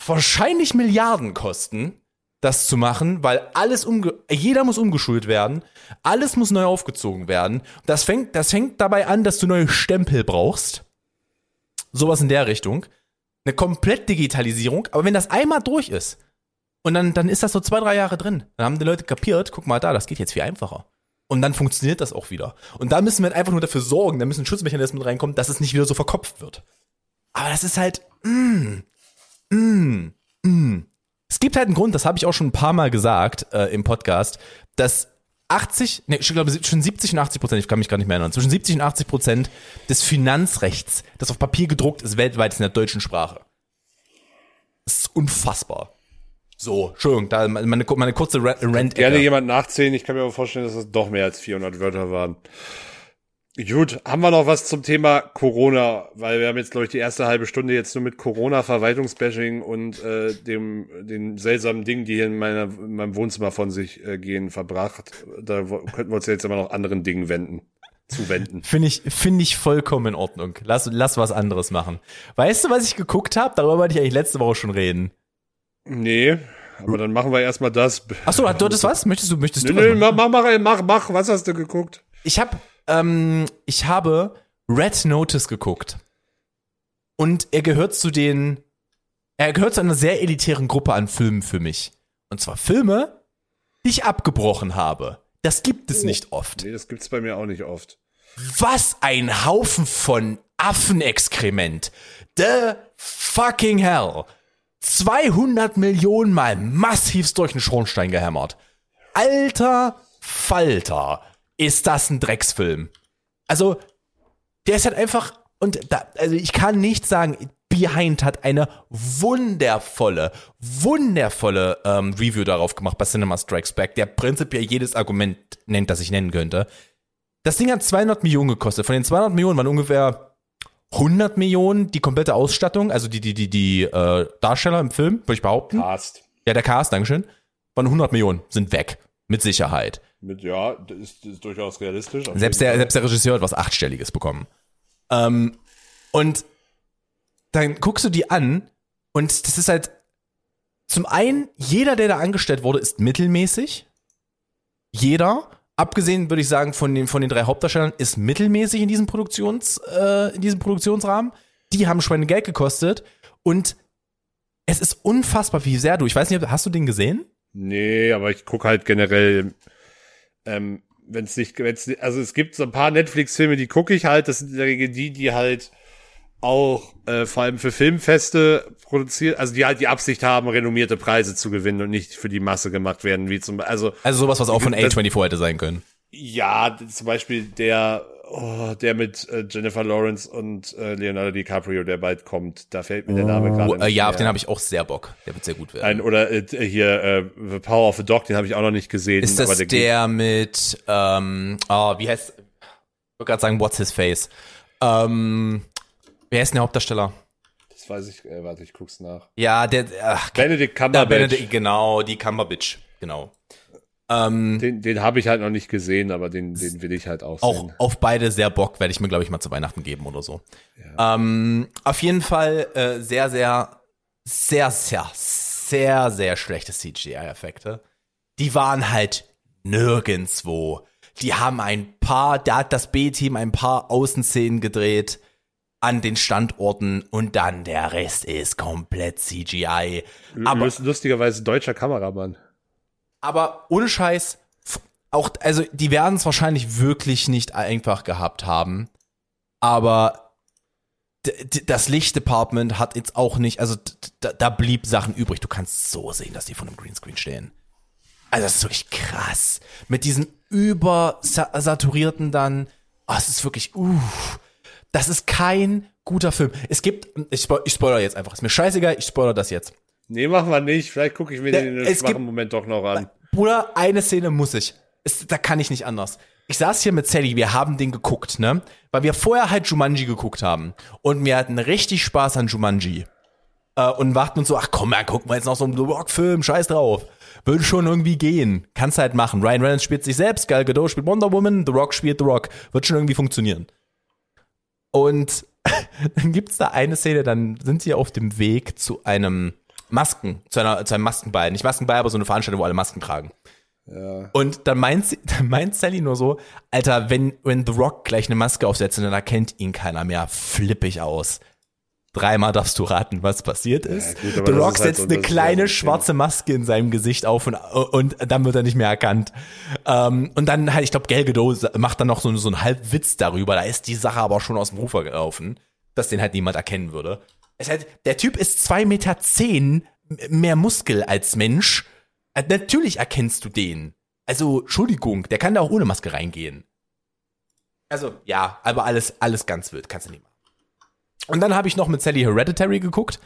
wahrscheinlich Milliarden kosten, das zu machen, weil alles umge jeder muss umgeschult werden, alles muss neu aufgezogen werden. Das fängt, das fängt dabei an, dass du neue Stempel brauchst. Sowas in der Richtung. Eine Komplett-Digitalisierung, aber wenn das einmal durch ist, und dann, dann ist das so zwei, drei Jahre drin. Dann haben die Leute kapiert, guck mal da, das geht jetzt viel einfacher. Und dann funktioniert das auch wieder. Und da müssen wir halt einfach nur dafür sorgen, da müssen Schutzmechanismen reinkommen, dass es nicht wieder so verkopft wird. Aber das ist halt, mm, mm, mm. Es gibt halt einen Grund, das habe ich auch schon ein paar Mal gesagt äh, im Podcast, dass 80, nee, ich glaube zwischen 70 und 80 Prozent, ich kann mich gar nicht mehr erinnern, zwischen 70 und 80 Prozent des Finanzrechts, das auf Papier gedruckt ist, weltweit in der deutschen Sprache. Das ist unfassbar. So, Entschuldigung, da meine, meine kurze Ra- rant Gerne jemand nachzählen. Ich kann mir aber vorstellen, dass es doch mehr als 400 Wörter waren. Gut, haben wir noch was zum Thema Corona? Weil wir haben jetzt, glaube ich, die erste halbe Stunde jetzt nur mit Corona-Verwaltungsbashing und äh, dem den seltsamen Dingen, die hier in, meiner, in meinem Wohnzimmer von sich äh, gehen, verbracht. Da könnten wir uns jetzt aber noch anderen Dingen wenden. Zuwenden. Finde ich, finde ich vollkommen in Ordnung. Lass, lass was anderes machen. Weißt du, was ich geguckt habe? Darüber wollte ich eigentlich letzte Woche schon reden. Nee, aber dann machen wir erstmal das. Achso, du hattest was? Möchtest du, möchtest Nö, du nö, mach, mach, mach, mach, was hast du geguckt? Ich habe, ähm, ich habe Red Notice geguckt. Und er gehört zu den, er gehört zu einer sehr elitären Gruppe an Filmen für mich. Und zwar Filme, die ich abgebrochen habe. Das gibt es nicht oft. Nee, das gibt's bei mir auch nicht oft. Was ein Haufen von Affenexkrement. The fucking hell. 200 Millionen Mal massivst durch den Schornstein gehämmert. Alter Falter, ist das ein Drecksfilm. Also, der ist halt einfach, und da, also ich kann nicht sagen, Behind hat eine wundervolle, wundervolle ähm, Review darauf gemacht bei Cinema Strikes Back, der prinzipiell jedes Argument nennt, das ich nennen könnte. Das Ding hat 200 Millionen gekostet. Von den 200 Millionen waren ungefähr 100 Millionen die komplette Ausstattung, also die, die, die, die äh, Darsteller im Film, würde ich behaupten. Cast. Ja, der Cast, Dankeschön. Von 100 Millionen sind weg. Mit Sicherheit. Mit, ja, das ist, ist durchaus realistisch. Selbst der, selbst der Regisseur hat was Achtstelliges bekommen. Ähm, und dann guckst du die an und das ist halt zum einen, jeder, der da angestellt wurde, ist mittelmäßig. Jeder, abgesehen würde ich sagen von den, von den drei Hauptdarstellern, ist mittelmäßig in diesem Produktions, äh, in diesem Produktionsrahmen. Die haben Schweine Geld gekostet und es ist unfassbar, wie sehr du, ich weiß nicht, hast du den gesehen? Nee, aber ich gucke halt generell, ähm, wenn es nicht, wenn's, also es gibt so ein paar Netflix-Filme, die gucke ich halt. Das sind in der Regel die, die halt auch äh, vor allem für Filmfeste produziert, also die halt die Absicht haben, renommierte Preise zu gewinnen und nicht für die Masse gemacht werden, wie zum also Also sowas, was auch von Das- A24 hätte sein können. ja, zum Beispiel der, oh, der mit äh, Jennifer Lawrence und äh, Leonardo DiCaprio, der bald kommt. Da fällt mir der Name gerade Oh, äh, ja, auf den habe ich auch sehr Bock. Der wird sehr gut werden. Ein, oder äh, hier äh, The Power of the Dog, den habe ich auch noch nicht gesehen. Ist das der, geht- mit, ähm, oh, wie heißt, ich wollte gerade sagen, what's his face? Ähm, wer ist denn der Hauptdarsteller? Das weiß ich, äh, warte, ich guck's nach. Ja, der, ach, Benedict ja, Cumberbatch. Benedict, genau, die Cumberbatch, genau. Ähm, Den, den habe ich halt noch nicht gesehen, aber den, den will ich halt auch, auch sehen. auf beide sehr Bock, werde ich mir, glaube ich, mal zu Weihnachten geben oder so. Ähm, auf jeden Fall äh, sehr, sehr, sehr, sehr, sehr, sehr schlechte CGI-Effekte. Die waren halt nirgendswo. Die haben ein paar, da hat das B-Team ein paar Außenszenen gedreht an den Standorten und dann der Rest ist komplett CGI. Aber Lust- Lustigerweise deutscher Kameramann. Aber ohne Scheiß, auch, also die werden es wahrscheinlich wirklich nicht einfach gehabt haben. Aber das Lichtdepartment hat jetzt auch nicht, also d- d- da blieb Sachen übrig. Du kannst so sehen, dass die von einem Greenscreen stehen. Also das ist wirklich krass. Mit diesen übersaturierten dann, oh, ist wirklich, uff. Das ist kein guter Film. Es gibt, ich, spo ich spoiler jetzt einfach. Ist mir scheißegal, ich spoiler das jetzt. Nee, machen wir nicht. Vielleicht gucke ich mir den in einem schwachen Moment doch noch an. Bruder, eine Szene muss ich. Es, da kann ich nicht anders. Ich saß hier mit Sally, wir haben den geguckt, ne? Weil wir vorher halt Jumanji geguckt haben. Und wir hatten richtig Spaß an Jumanji. Äh, und warten uns so, ach komm, mal gucken wir jetzt noch so einen The Rock-Film, scheiß drauf. Würde schon irgendwie gehen. Kannst halt machen. Ryan Reynolds spielt sich selbst, Gal Gadot spielt Wonder Woman, The Rock spielt The Rock. Wird schon irgendwie funktionieren. Und dann gibt's da eine Szene, dann sind sie auf dem Weg zu einem Masken, zu, einer, zu einem Maskenball. Nicht Maskenball, aber so eine Veranstaltung, wo alle Masken tragen. Und dann meint, sie, dann meint Sally nur so, Alter, wenn, wenn The Rock gleich eine Maske aufsetzt und dann erkennt ihn keiner mehr, flipp ich aus. Dreimal darfst du raten, was passiert ist. gut, aber The das Rock halt setzt so- eine kleine ja schwarze Maske in seinem Gesicht auf und, und dann wird er nicht mehr erkannt. Ähm, und dann halt, ich glaube, Gal Gadot macht dann noch so, so einen Halbwitz darüber. Da ist die Sache aber schon aus dem Rufer gelaufen, dass den halt niemand erkennen würde. Halt, der Typ ist zwei Meter zehn mehr Muskel als Mensch. Äh, Natürlich erkennst du den. Also, Entschuldigung, der kann da auch ohne Maske reingehen. Also, ja, aber alles, alles ganz wild, kannst du nicht machen. Und dann habe ich noch mit Sally Hereditary geguckt.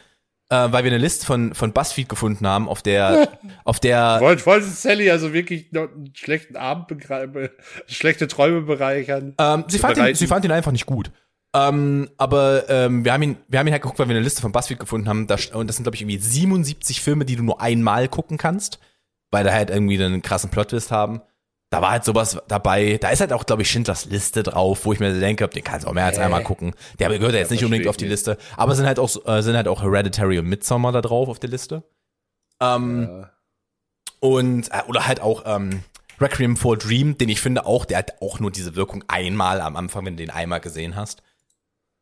äh, weil wir eine Liste von, von BuzzFeed gefunden haben, auf der, auf der, Wollte, wollte Sally also wirklich noch einen schlechten Abend begreifen, schlechte Träume bereichern? ähm, sie, fand ihn, sie fand ihn einfach nicht gut. Ähm, aber ähm, wir haben ihn, wir haben ihn halt geguckt, weil wir eine Liste von BuzzFeed gefunden haben. Da, und das sind glaube ich irgendwie 77 Filme, die du nur einmal gucken kannst, weil da halt irgendwie einen krassen Plot-Twist haben. Da war halt sowas dabei. Da ist halt auch, glaube ich, Schindlers Liste drauf, wo ich mir denke, den kannst du auch mehr als Hä? einmal gucken. Der gehört ja jetzt nicht unbedingt auf die. Liste. Aber sind halt auch, äh, sind halt auch Hereditary und Midsommar da drauf auf der Liste. Ähm, Ja. und, äh, oder halt auch, ähm, Requiem for Dream, den ich finde auch, der hat auch nur diese Wirkung einmal am Anfang, wenn du den einmal gesehen hast.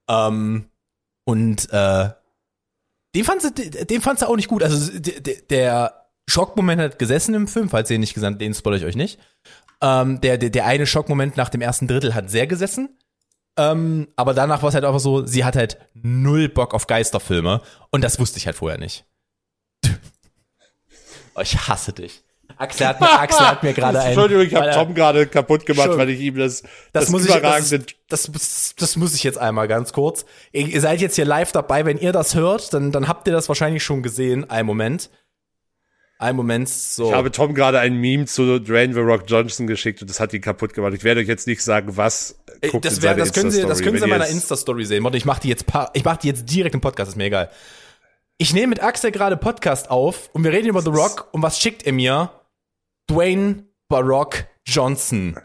Ähm, und, äh, den fandst du, den fandst du auch nicht gut. Also, der Schockmoment hat gesessen im Film, falls ihr ihn nicht gesandt, den spoilere ich euch nicht. Ähm, der, der, der eine Schockmoment nach dem ersten Drittel hat sehr gesessen. Ähm, aber danach war es halt einfach so, sie hat halt null Bock auf Geisterfilme. Und das wusste ich halt vorher nicht. Oh, ich hasse dich. Axel hat mir, Axel hat mir gerade ein. Entschuldigung, ich habe Tom gerade kaputt gemacht, weil ich ihm das, das, das, muss ich, das, überragende das, das, das muss ich jetzt einmal ganz kurz. Ihr, seid jetzt hier live dabei, wenn ihr das hört, dann, dann habt ihr das wahrscheinlich schon gesehen. Ein Moment. Ein Moment, so. Ich habe Tom gerade ein Meme zu Dwayne The Rock Johnson geschickt und das hat ihn kaputt gemacht. Ich werde euch jetzt nicht sagen, was. Guckt das, in wär, seine das können Sie, das können Sie in meiner Insta-Story sehen. Warte, ich mache die jetzt pa ich mach die jetzt direkt im Podcast, ist mir egal. Ich nehme mit Axel gerade Podcast auf und wir reden über The Rock und was schickt er mir? Dwayne Barock Johnson.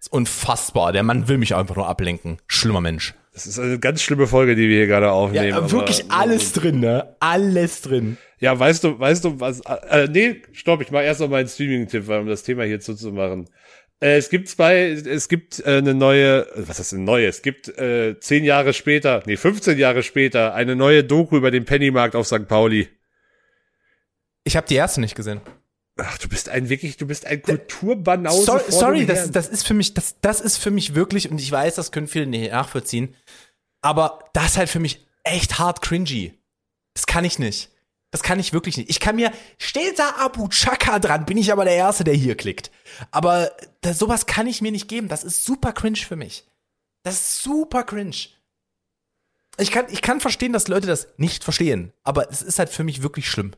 Ist unfassbar. Der Mann will mich einfach nur ablenken. Schlimmer Mensch. Das ist eine ganz schlimme Folge, die wir hier gerade Ja, aufnehmen. aber wirklich alles drin, ne? Alles drin. Ja, weißt du, weißt du, was, äh, nee, stopp, ich mache erst noch meinen Streaming-Tipp, um das Thema hier zuzumachen. Äh, es gibt zwei, es gibt äh, eine neue, was ist eine neue? Es gibt äh, zehn Jahre später, nee, 15 Jahre später, eine neue Doku über den Pennymarkt auf St. Pauli. Ich habe die erste nicht gesehen. Ach, du bist ein wirklich, du bist ein Kulturbanause. Sorry, sorry das, das ist für mich, das, das ist für mich wirklich, und ich weiß, das können viele nicht nachvollziehen, aber das ist halt für mich echt hart cringy. Das kann ich nicht. Das kann ich wirklich nicht. Ich kann mir, steht da Abu Chaka dran, bin ich aber der Erste, der hier klickt. Aber das, sowas kann ich mir nicht geben. Das ist super cringe für mich. Das ist super cringe. Ich kann, ich kann verstehen, dass Leute das nicht verstehen, aber es ist halt für mich wirklich schlimm.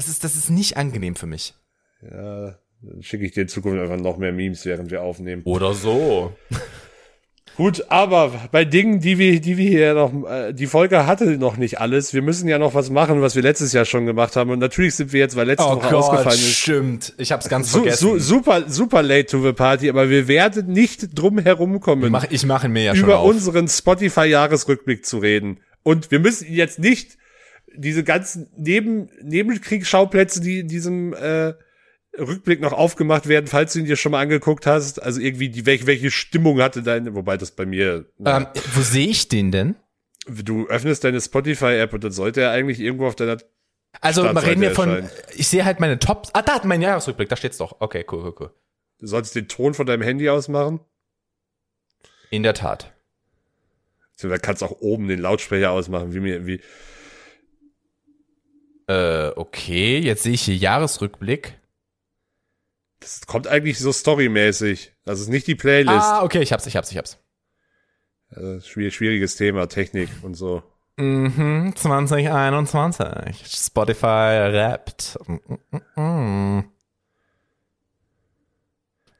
Das ist, das ist nicht angenehm für mich. Ja, dann schicke ich dir in Zukunft einfach noch mehr Memes, während wir aufnehmen. Oder so. Gut, aber bei Dingen, die wir, die wir hier noch, äh, die Folge hatte noch nicht alles. Wir müssen ja noch was machen, was wir letztes Jahr schon gemacht haben. Und natürlich sind wir jetzt, weil letzte Oh Woche Gott, ausgefallen ist, stimmt. Ich hab's ganz su vergessen. su super, super late to the party. Aber wir werden nicht drum herumkommen, Mach, ich mache ihn mir ja schon über auf. unseren Spotify-Jahresrückblick zu reden. Und wir müssen jetzt nicht diese ganzen Neben Nebenkriegsschauplätze, die in diesem äh, Rückblick noch aufgemacht werden, falls du ihn dir schon mal angeguckt hast. Also irgendwie die welche, welche Stimmung hatte deine, wobei das bei mir. Ähm, wo sehe ich den denn? Du öffnest deine Spotify-App und dann sollte er eigentlich irgendwo auf deiner. Also reden wir von, erscheinen. ich sehe halt meine Top, ah, da hat mein Jahresrückblick, da steht's doch. Okay, cool, cool, cool. Du solltest den Ton von deinem Handy ausmachen. In der Tat. Da kannst du auch oben den Lautsprecher ausmachen, wie mir, wie. Äh, okay, jetzt sehe ich hier Jahresrückblick. Das kommt eigentlich so storymäßig. Das ist nicht die Playlist. Ah, okay, ich hab's, ich hab's, ich hab's. Also, schwierig, schwieriges Thema, Technik und so. Mhm, 2021. Spotify rappt. Mm, mm, mm.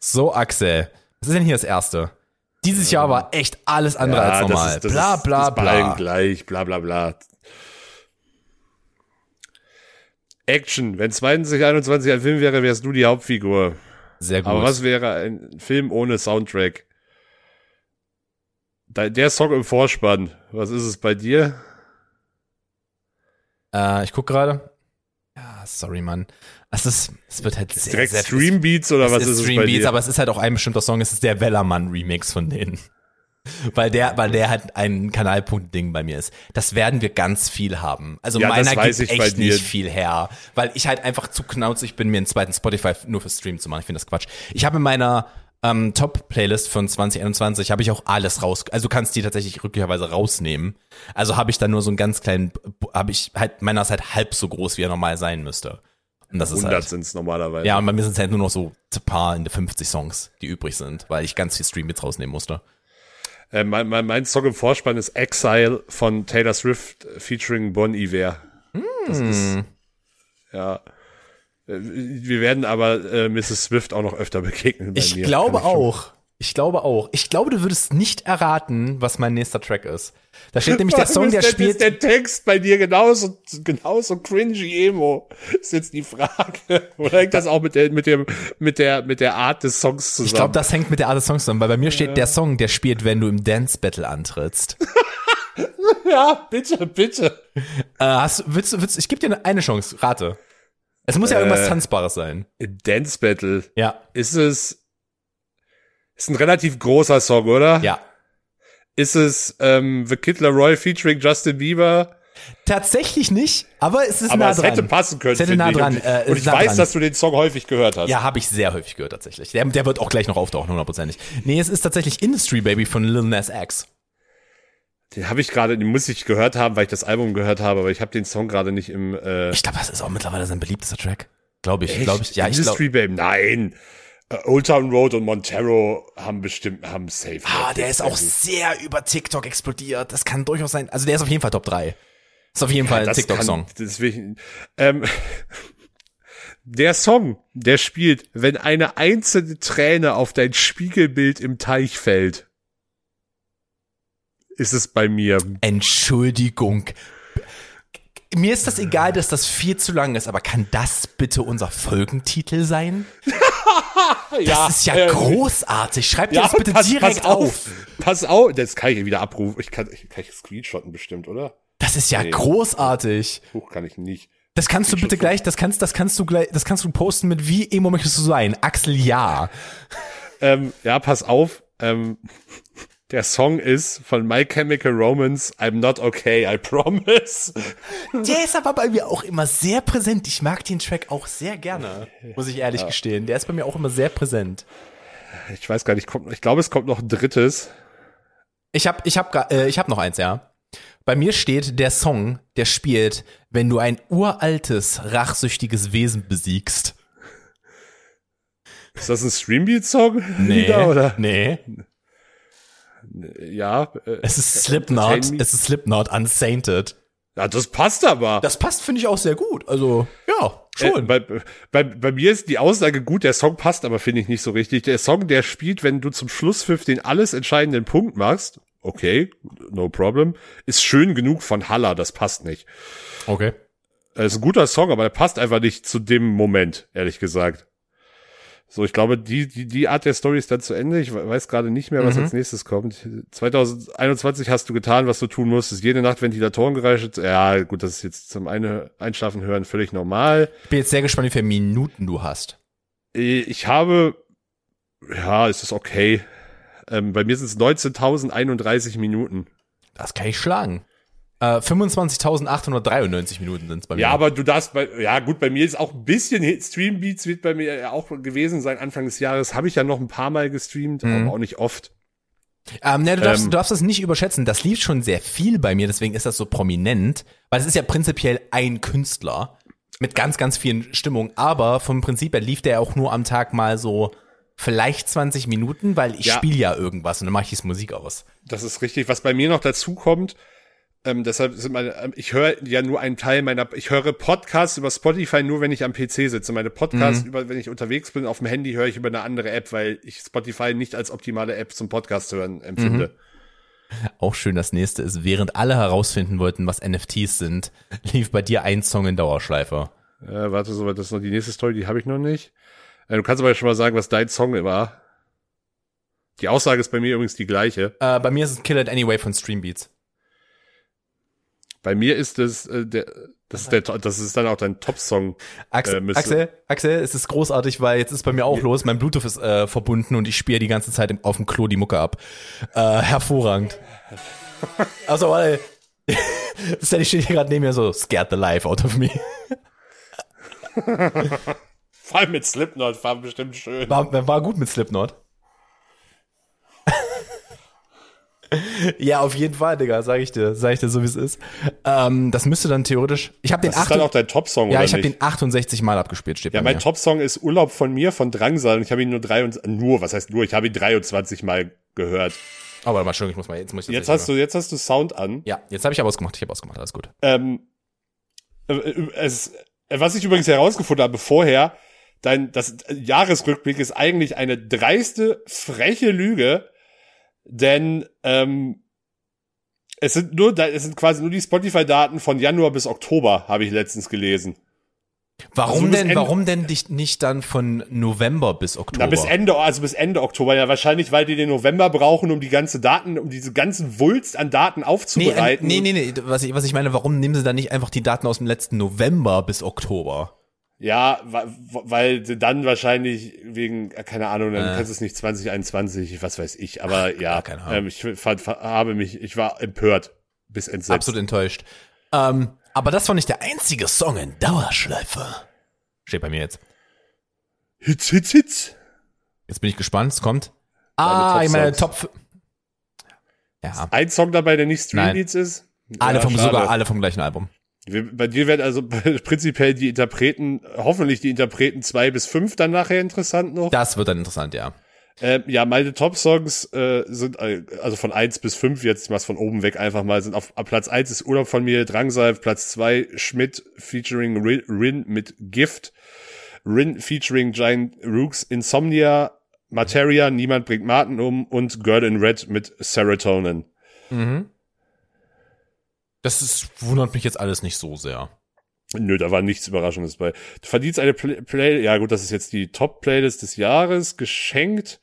So, Axel. Was ist denn hier das erste? Dieses Jahr war echt alles andere als normal. das bla, ist, bla, das ist bei allen bla. gleich, bla bla bla. Action. Wenn 2021 ein Film wäre, wärst du die Hauptfigur. Sehr gut. Aber was wäre ein Film ohne Soundtrack? Der Song im Vorspann. Was ist es bei dir? Äh, ich guck gerade. Ja, sorry, Mann. Es ist, es wird halt sehr, Direkt sehr, Stream Beats oder was ist ist es Stream bei Beats, dir? aber es ist halt auch ein bestimmter Song. Es ist der Wellermann Remix von denen. Weil der, weil der halt ein Kanalpunkt-Ding bei mir ist. Das werden wir ganz viel haben. Also Ja, meiner gibt echt nicht viel her. Weil ich halt einfach zu knauzig bin, mir einen zweiten Spotify nur für Stream zu machen. Ich finde das Quatsch. Ich habe in meiner ähm, Top-Playlist von 2021 habe ich auch alles raus. Also du kannst die tatsächlich rücklicherweise rausnehmen. Also habe ich dann nur so einen ganz kleinen, habe ich halt, meiner ist halt halb so groß, wie er normal sein müsste. Und das ist 100 halt. sind es normalerweise. Ja, und bei mir sind es halt nur noch so ein paar in der 50 Songs, die übrig sind, weil ich ganz viel Stream-Bits rausnehmen musste. Äh, mein, mein, mein Song im Vorspann ist Exile von Taylor Swift featuring Bon Iver. Das ist, ja. Äh, Wir werden aber äh, Mrs. Swift auch noch öfter begegnen. Bei Ich mir. glaube auch. Ich glaube auch. Ich glaube, du würdest nicht erraten, was mein nächster Track ist. Da steht nämlich der Song, ist der denn spielt. Ist der Text bei dir genauso, genauso cringy Emo? Ist jetzt die Frage. Oder hängt das auch mit der, mit dem, mit der, mit der Art des Songs zusammen? Ich glaube, das hängt mit der Art des Songs zusammen, weil bei mir steht der Song, der spielt, wenn du im Dance Battle antrittst. ja, bitte, bitte. äh, hast, willst, du- willst, ich gebe dir eine- eine Chance, rate. Es muss ja irgendwas Äh. Tanzbares sein. Dance Battle. Ja, Ist es, ist ein relativ großer Song, oder? ja. Ist es, ähm, The Kid Laroi featuring Justin Bieber? Tatsächlich nicht, aber es ist Aber nah es dran. hätte passen können. Es hätte nah ich. dran, Und, äh, und es ich nah weiß, dran. dass du den Song häufig gehört hast. Ja, habe ich sehr häufig gehört tatsächlich. Der, der wird auch gleich noch auftauchen, hundertprozentig. Nee, es ist tatsächlich Industry Baby von Lil Nas X. Den habe ich gerade, den muss ich gehört haben, weil ich das Album gehört habe, aber ich habe den Song gerade nicht im äh, Ich glaube, das ist auch mittlerweile sein beliebtester Track. Glaube ich, glaube ich. Ja, ich Industry glaube. Babe, nein. Äh, Old Town Road und Montero haben bestimmt, haben safe. Ah, der ist auch sehr über TikTok explodiert. Das kann durchaus sein. Also der ist auf jeden Fall Top 3. Ist auf jeden Fall ein TikTok-Song. Deswegen, ähm, der Song, der spielt, wenn eine einzelne Träne auf dein Spiegelbild im Teich fällt, ist es bei mir. Entschuldigung. Mir ist das egal, dass das viel zu lang ist, aber kann das bitte unser Folgentitel sein? Das ist ja äh, großartig. Schreib dir das bitte pass, direkt pass auf. auf. Pass auf, das kann ich wieder abrufen. Ich kann, ich kann ich screenshotten bestimmt, oder? Das ist ja Nee. großartig. Huch, kann ich nicht. Das kannst du bitte gleich, das kannst, das kannst du gleich, das kannst du posten mit wie emo möchtest du sein? Axel, ja. Ähm, ja, pass auf. Ähm, der Song ist von My Chemical Romance, I'm not okay, I promise. Der ist aber bei mir auch immer sehr präsent. Ich mag den Track auch sehr gerne, muss ich ehrlich gestehen. Der ist bei mir auch immer sehr präsent. Ich weiß gar nicht, kommt, ich glaube, es kommt noch ein drittes. Ich hab, ich hab, äh, ich hab noch eins, ja. Bei mir steht der Song, der spielt, wenn du ein uraltes, rachsüchtiges Wesen besiegst. Ist das ein Streambeat-Song? Wieder, oder? nee. Ja. Äh, Es ist Slipknot, Entertain Me. es ist Slipknot Unsainted. ja, das passt aber. Das passt, finde ich, auch sehr gut. Also, ja, Äh, schon. bei, bei, bei mir ist die Aussage gut, der Song passt aber, finde ich, nicht so richtig. Der Song, der spielt, wenn du zum Schlusspfiff den alles entscheidenden Punkt machst, okay, no problem, ist schön genug von Haller, das passt nicht. okay. Er ist ein guter Song, aber der passt einfach nicht zu dem Moment, ehrlich gesagt. So, ich glaube, die, die, die Art der Story ist dann zu Ende. Ich we- weiß gerade nicht mehr, was als nächstes kommt. 2021 hast du getan, was du tun musstest. Jede Nacht Ventilatoren gereicht. Ja, gut, das ist jetzt zum eine Einschlafen hören völlig normal. Ich bin jetzt sehr gespannt, wie viele Minuten du hast. Äh, Ich habe, ja, es ist okay. Ähm, bei mir sind es 19.031 Minuten. Das kann ich schlagen. Äh, 25.893 Minuten sind es bei mir. Ja, aber du darfst bei, ja gut, bei mir ist auch ein bisschen Streambeats wird bei mir auch gewesen sein. Anfang des Jahres habe ich ja noch ein paar Mal gestreamt, aber auch nicht oft. Ähm, ne, du, darfst, Ähm. du darfst das nicht überschätzen. Das lief schon sehr viel bei mir, deswegen ist das so prominent. Weil es ist ja prinzipiell ein Künstler mit ganz, ganz vielen Stimmungen. Aber vom Prinzip her lief der auch nur am Tag mal so vielleicht 20 Minuten, weil ich Ja. spiele ja irgendwas und dann mache ich die Musik aus. Das ist richtig. Was bei mir noch dazu kommt, ähm, deshalb sind meine, ähm, ich höre ja nur einen Teil meiner, ich höre Podcasts über Spotify nur, wenn ich am PC sitze. Meine Podcasts über, wenn ich unterwegs bin, auf dem Handy höre ich über eine andere App, weil ich Spotify nicht als optimale App zum Podcast hören empfinde. Auch schön, das nächste ist, während alle herausfinden wollten, was NFTs sind, lief bei dir ein Song in Dauerschleife. Äh, warte, so, das ist noch die nächste Story, die habe ich noch nicht. Äh, du kannst aber schon mal sagen, was dein Song war. Die Aussage ist bei mir übrigens die gleiche. Äh, bei mir ist es Kill It Anyway von Streambeats. Bei mir ist es äh, der, das ist der, das ist dann auch dein Top-Song. Axel, Äh, Axel, Axel, es ist großartig, weil jetzt ist bei mir auch los, mein Bluetooth ist äh, verbunden und ich spiele die ganze Zeit im, auf dem Klo die Mucke ab. Äh, hervorragend. Also, warte. Das steht hier gerade neben mir so, scared the life out of me. Vor allem mit Slipknot war bestimmt schön. War, war gut mit Slipknot. Ja, auf jeden Fall, Digga, sag ich dir, sag ich dir so, wie es ist. Ähm, das müsste dann theoretisch, ich habe den, Das ist dann auch dein Top-Song, ja, oder ich habe den 68 Mal abgespielt, steht ja, mein. Top-Song ist Urlaub von mir von Drangsal und ich habe ihn nur drei und nur, was heißt nur, ich habe ihn 23 Mal gehört. Aber warte mal, Entschuldigung, ich muss mal, jetzt muss ich Jetzt hast du, jetzt hast du Sound an. Ja, jetzt habe ich aber ausgemacht, ich habe ausgemacht, alles gut. Ähm, äh, äh, es, äh, was ich übrigens herausgefunden habe vorher, dein das Jahresrückblick ist eigentlich eine dreiste, freche Lüge, denn ähm, es sind nur, es sind quasi nur die Spotify-Daten von Januar bis Oktober, habe ich letztens gelesen. Warum Also denn, Ende- warum denn dich nicht dann von November bis Oktober? Na, bis Ende, also bis Ende Oktober. Ja, wahrscheinlich, weil die den November brauchen, um die ganze Daten, um diese ganzen Wulst an Daten Nee, aufzubereiten. äh, nee, nee, nee, was ich, was ich meine, warum nehmen sie dann nicht einfach die Daten aus dem letzten November bis Oktober? Ja, weil sie dann wahrscheinlich wegen, äh, keine Ahnung, dann Äh. kannst du es nicht 2021, was weiß ich, aber ja, keine Ahnung. ähm, ich fand, habe mich, ich war empört bis entsetzt. Absolut enttäuscht. Ähm, aber das war nicht der einzige Song in Dauerschleife. Steht bei mir jetzt. Hits, Hits, Hits. Jetzt bin ich gespannt, es kommt. Ah, ich meine. Top. Ja, Ein Song dabei, der nicht Stream Nein. Beats ist. alle ja, vom, schade. sogar alle vom gleichen Album. Bei dir werden also prinzipiell die Interpreten, hoffentlich die Interpreten zwei bis fünf dann nachher interessant noch. Das wird dann interessant, ja. Ähm, ja, meine Top-Songs äh, sind, äh, also von eins bis fünf jetzt, ich mach's von oben weg einfach mal, sind auf, auf Platz eins ist Urlaub von mir, Drangsal, Platz zwei Schmidt featuring Rin, Rin mit Gift, Rin featuring Giant Rooks, Insomnia, Materia, Niemand bringt Martin um und Girl in Red mit Serotonin. Mhm. Das ist, wundert mich jetzt alles nicht so sehr. Nö, da war nichts Überraschendes bei. Du verdienst eine Play, Play ja gut, das ist jetzt die Top-Playlist des Jahres, geschenkt.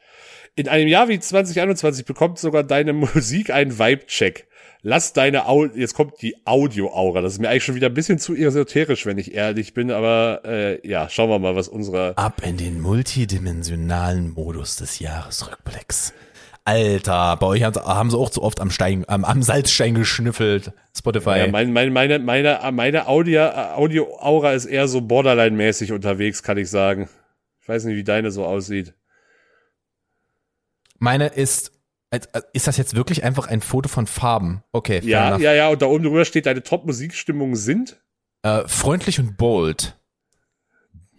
In einem Jahr wie 2021 bekommt sogar deine Musik einen Vibe-Check. Lass deine Au jetzt kommt die Audio-Aura. Das ist mir eigentlich schon wieder ein bisschen zu esoterisch, wenn ich ehrlich bin, aber äh, ja, schauen wir mal, was unsere Ab in den multidimensionalen Modus des Jahresrückblicks. Alter, bei euch haben sie, auch zu oft am Stein, am, am Salzstein geschnüffelt. Spotify. ja, mein, mein, meine, meine, meine Audio, Audio-Aura ist eher so Borderline-mäßig unterwegs, kann ich sagen. Ich weiß nicht, wie deine so aussieht. Meine ist, als- ist das jetzt wirklich einfach ein Foto von Farben? Okay, Ja, enough. ja, ja, und da oben drüber steht, deine Top-Musikstimmungen sind Äh, freundlich und bold.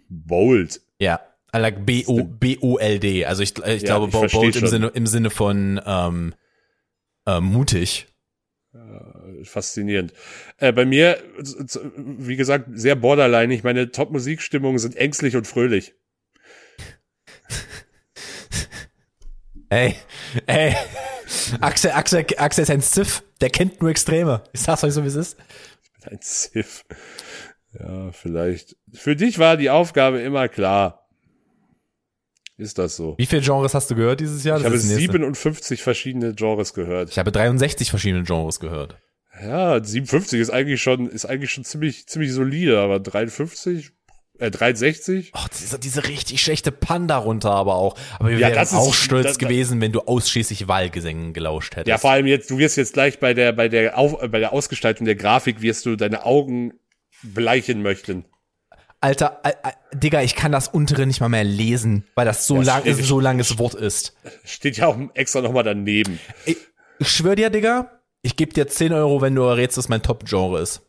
bold. Ja. Like B-O, B-O-L-D. Also ich, ich Ja, glaube, ich bold im schon. Sinne, im Sinne von, ähm, äh, mutig. Faszinierend. Äh, bei mir, wie gesagt, sehr borderline. Ich meine Top-Musikstimmungen sind ängstlich und fröhlich. Ey, ey. Axel, Axel, Axel ist ein Ziff. Der kennt nur Extreme. Ich sag's euch so, wie es ist. Ein Ziff. Ja, vielleicht. Für dich war die Aufgabe immer klar. Ist das so? Wie viele Genres hast du gehört dieses Jahr? Ich Das habe ist das nächste. 57 verschiedene Genres gehört. Ich habe 63 verschiedene Genres gehört. Ja, 57 ist eigentlich schon, ist eigentlich schon ziemlich, ziemlich solide, aber 53, äh, 63? Oh, diese, diese richtig schlechte Panda runter aber auch. Aber wir Ja, wären das ist- auch stolz da- da- gewesen, wenn du ausschließlich Wahlgesängen gelauscht hättest. Ja, vor allem jetzt, du wirst jetzt gleich bei der, bei der, Auf, bei der Ausgestaltung der Grafik wirst du deine Augen bleichen möchten. Alter, äh, äh, Digga, ich kann das untere nicht mal mehr lesen, weil das so Ja, lang ist, so langes Wort ist. Steht ja auch extra nochmal daneben. Ich, ich schwör dir, Digga, ich gebe dir 10 Euro, wenn du errätst, was mein Top-Genre ist.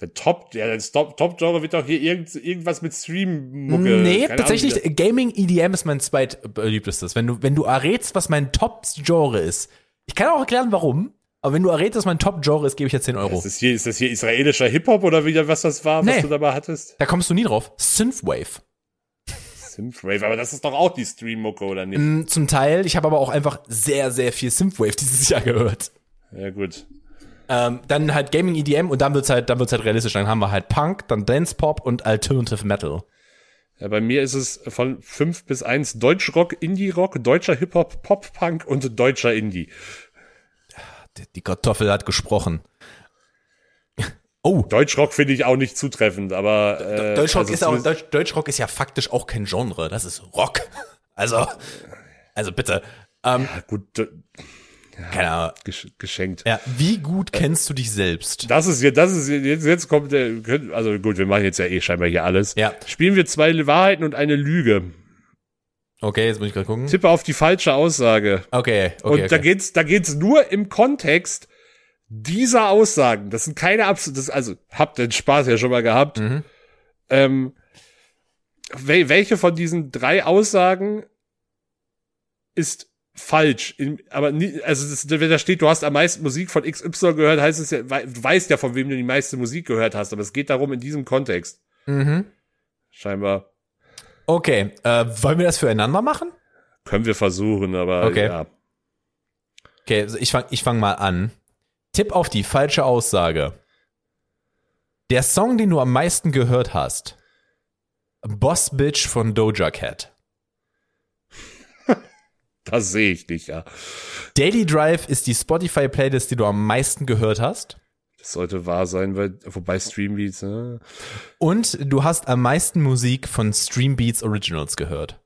Der Top, ja, das Top, Top-Genre wird doch hier irgend, irgendwas mit Stream-Mucke. Nee, keine tatsächlich, Ahnung, Gaming EDM ist mein zweitbeliebtestes. Wenn du, wenn du errätst, was mein Top-Genre ist. Ich kann auch erklären, warum. Aber wenn du errätst, was mein Top-Genre ist, gebe ich dir 10 Euro. Ist das hier, ist das hier israelischer Hip-Hop oder wieder was das war, was Nee. du dabei hattest? Da kommst du nie drauf. Synthwave. Synthwave, aber das ist doch auch die Stream-Mucke, oder nicht? Mm, Zum Teil. Ich habe aber auch einfach sehr, sehr viel Synthwave dieses Jahr gehört. Ja, gut. Ähm, dann halt Gaming EDM und dann wird's halt, dann wird's halt realistisch. Dann haben wir halt Punk, dann Dance Pop und Alternative Metal. Ja, bei mir ist es von fünf bis eins Deutschrock, Indie-Rock, deutscher Hip-Hop, Pop-Punk und deutscher Indie. Die, Kartoffel hat gesprochen. Oh, Deutschrock finde ich auch nicht zutreffend, aber äh, Deutschrock also ist auch, Deutsch, Deutschrock ist ja faktisch auch kein Genre. Das ist Rock. Also, also bitte. Ähm, Ja, gut äh, keine Ahnung. gesch geschenkt. Ja, wie gut kennst du dich selbst? Das ist jetzt, das ist jetzt, jetzt kommt der, also gut, wir machen jetzt ja eh scheinbar hier alles. Ja. Spielen wir zwei Wahrheiten und eine Lüge. Okay, jetzt muss ich gerade gucken. Tippe auf die falsche Aussage. Okay, okay. und okay. da geht's, da geht's nur im Kontext dieser Aussagen. Das sind keine absolut, also habt den Spaß ja schon mal gehabt. Mhm. Ähm, wel welche von diesen drei Aussagen ist falsch. In, aber nie, also das, wenn da steht, du hast am meisten Musik von XY gehört, heißt es ja, du weißt ja, von wem du die meiste Musik gehört hast, aber es geht darum in diesem Kontext. Mhm. Scheinbar Okay, äh, wollen wir das füreinander machen? können wir versuchen, aber Okay. ja. Okay, also ich fang, ich fang mal an. Tipp auf die falsche Aussage. Der Song, den du am meisten gehört hast. Boss Bitch von Doja Cat. Das sehe ich nicht, ja. Daily Drive ist die Spotify-Playlist, die du am meisten gehört hast. Das sollte wahr sein, weil, wobei Streambeats, äh, Und du hast am meisten Musik von Stream Beats Originals gehört.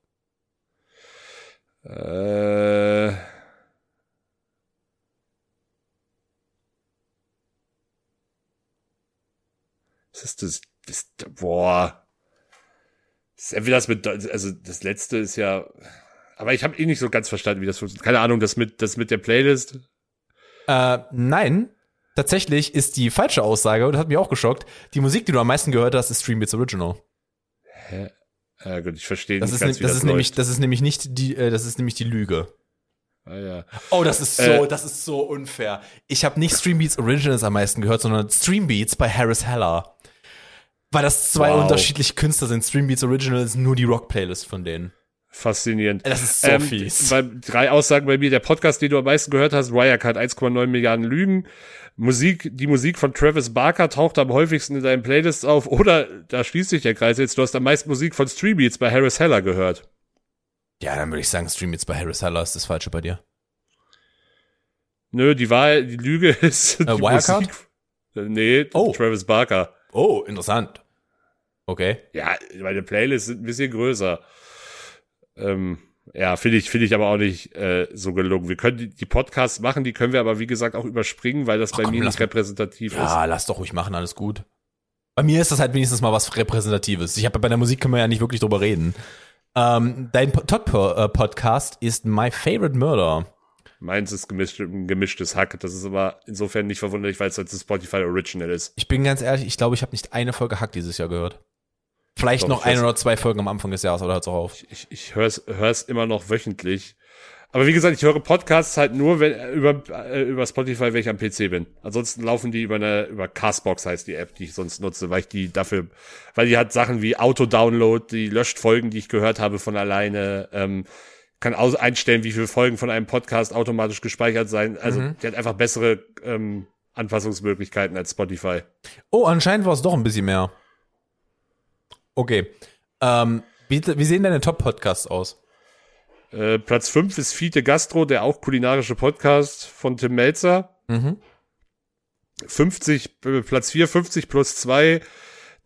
äh Was ist das? das boah. Das ist entweder das mit, also das letzte ist ja, aber ich habe eh nicht so ganz verstanden, wie das funktioniert. Keine Ahnung, das mit, das mit der Playlist. Äh, nein. Tatsächlich ist die falsche Aussage, und das hat mich auch geschockt, die Musik, die du am meisten gehört hast, ist Stream Beats Original. Hä? Ja, gut, ich verstehe Das nicht ist, ganz, ne- das das ist nämlich, das ist nämlich nicht die, äh, das ist nämlich die Lüge. Ah, ja. Oh, das ist so, Äh. das ist so unfair. Ich habe nicht Stream Beats Originals am meisten gehört, sondern Stream Beats bei Harris Heller. Weil das zwei Wow. unterschiedliche Künstler sind. Stream Beats Originals nur die Rock-Playlist von denen. Faszinierend. Das ist so Ähm, fies. Bei, drei Aussagen bei mir. Der Podcast, den du am meisten gehört hast, Wirecard 1,9 Milliarden Lügen. Musik, die Musik von Travis Barker taucht am häufigsten in deinen Playlists auf. Oder, da schließt sich der Kreis jetzt, du hast am meisten Musik von Streambeats bei Harris Heller gehört. Ja, dann würde ich sagen, Stream Beats bei Harris Heller ist das Falsche bei dir. Nö, die Wahl, die Lüge ist. die Wirecard? Musik- Äh, Nee, Oh. Travis Barker. Oh, interessant. Okay. Ja, meine Playlists sind ein bisschen größer. Ähm, ja, finde ich, finde ich aber auch nicht äh, so gelungen. Wir können die, die Podcasts machen, die können wir aber wie gesagt auch überspringen, weil das bei komm, mir nicht repräsentativ ist. Ja, lass doch ruhig machen, alles gut. Bei mir ist das halt wenigstens mal was Repräsentatives. Ich habe bei der Musik können wir ja nicht wirklich drüber reden. Ähm, dein Po- Top-Podcast ist My Favorite Murder. Meins ist gemischt, ein gemischtes Hack. Das ist aber insofern nicht verwunderlich, weil es halt das Spotify Original ist. Ich bin ganz ehrlich, ich glaube, ich habe nicht eine Folge Hack dieses Jahr gehört. Vielleicht Doch, noch ich ein oder zwei Folgen am Anfang des Jahres oder hört's auch auf. Ich, ich höre es immer noch wöchentlich. Aber wie gesagt, ich höre Podcasts halt nur wenn, über, äh, über Spotify, wenn ich am PC bin. Ansonsten laufen die über eine, über Castbox heißt die App, die ich sonst nutze, weil ich die dafür, weil die hat Sachen wie Auto-Download, die löscht Folgen, die ich gehört habe von alleine, ähm, kann aus einstellen, wie viele Folgen von einem Podcast automatisch gespeichert sein. Also die hat einfach bessere ähm, Anpassungsmöglichkeiten als Spotify. Oh, anscheinend war es doch ein bisschen mehr. Okay. Ähm, wie, wie sehen deine Top-Podcasts aus? Äh, Platz 5 ist Fiete Gastro, der auch kulinarische Podcast von Tim Melzer. Mhm. 50, äh, Platz 4, 50 plus 2,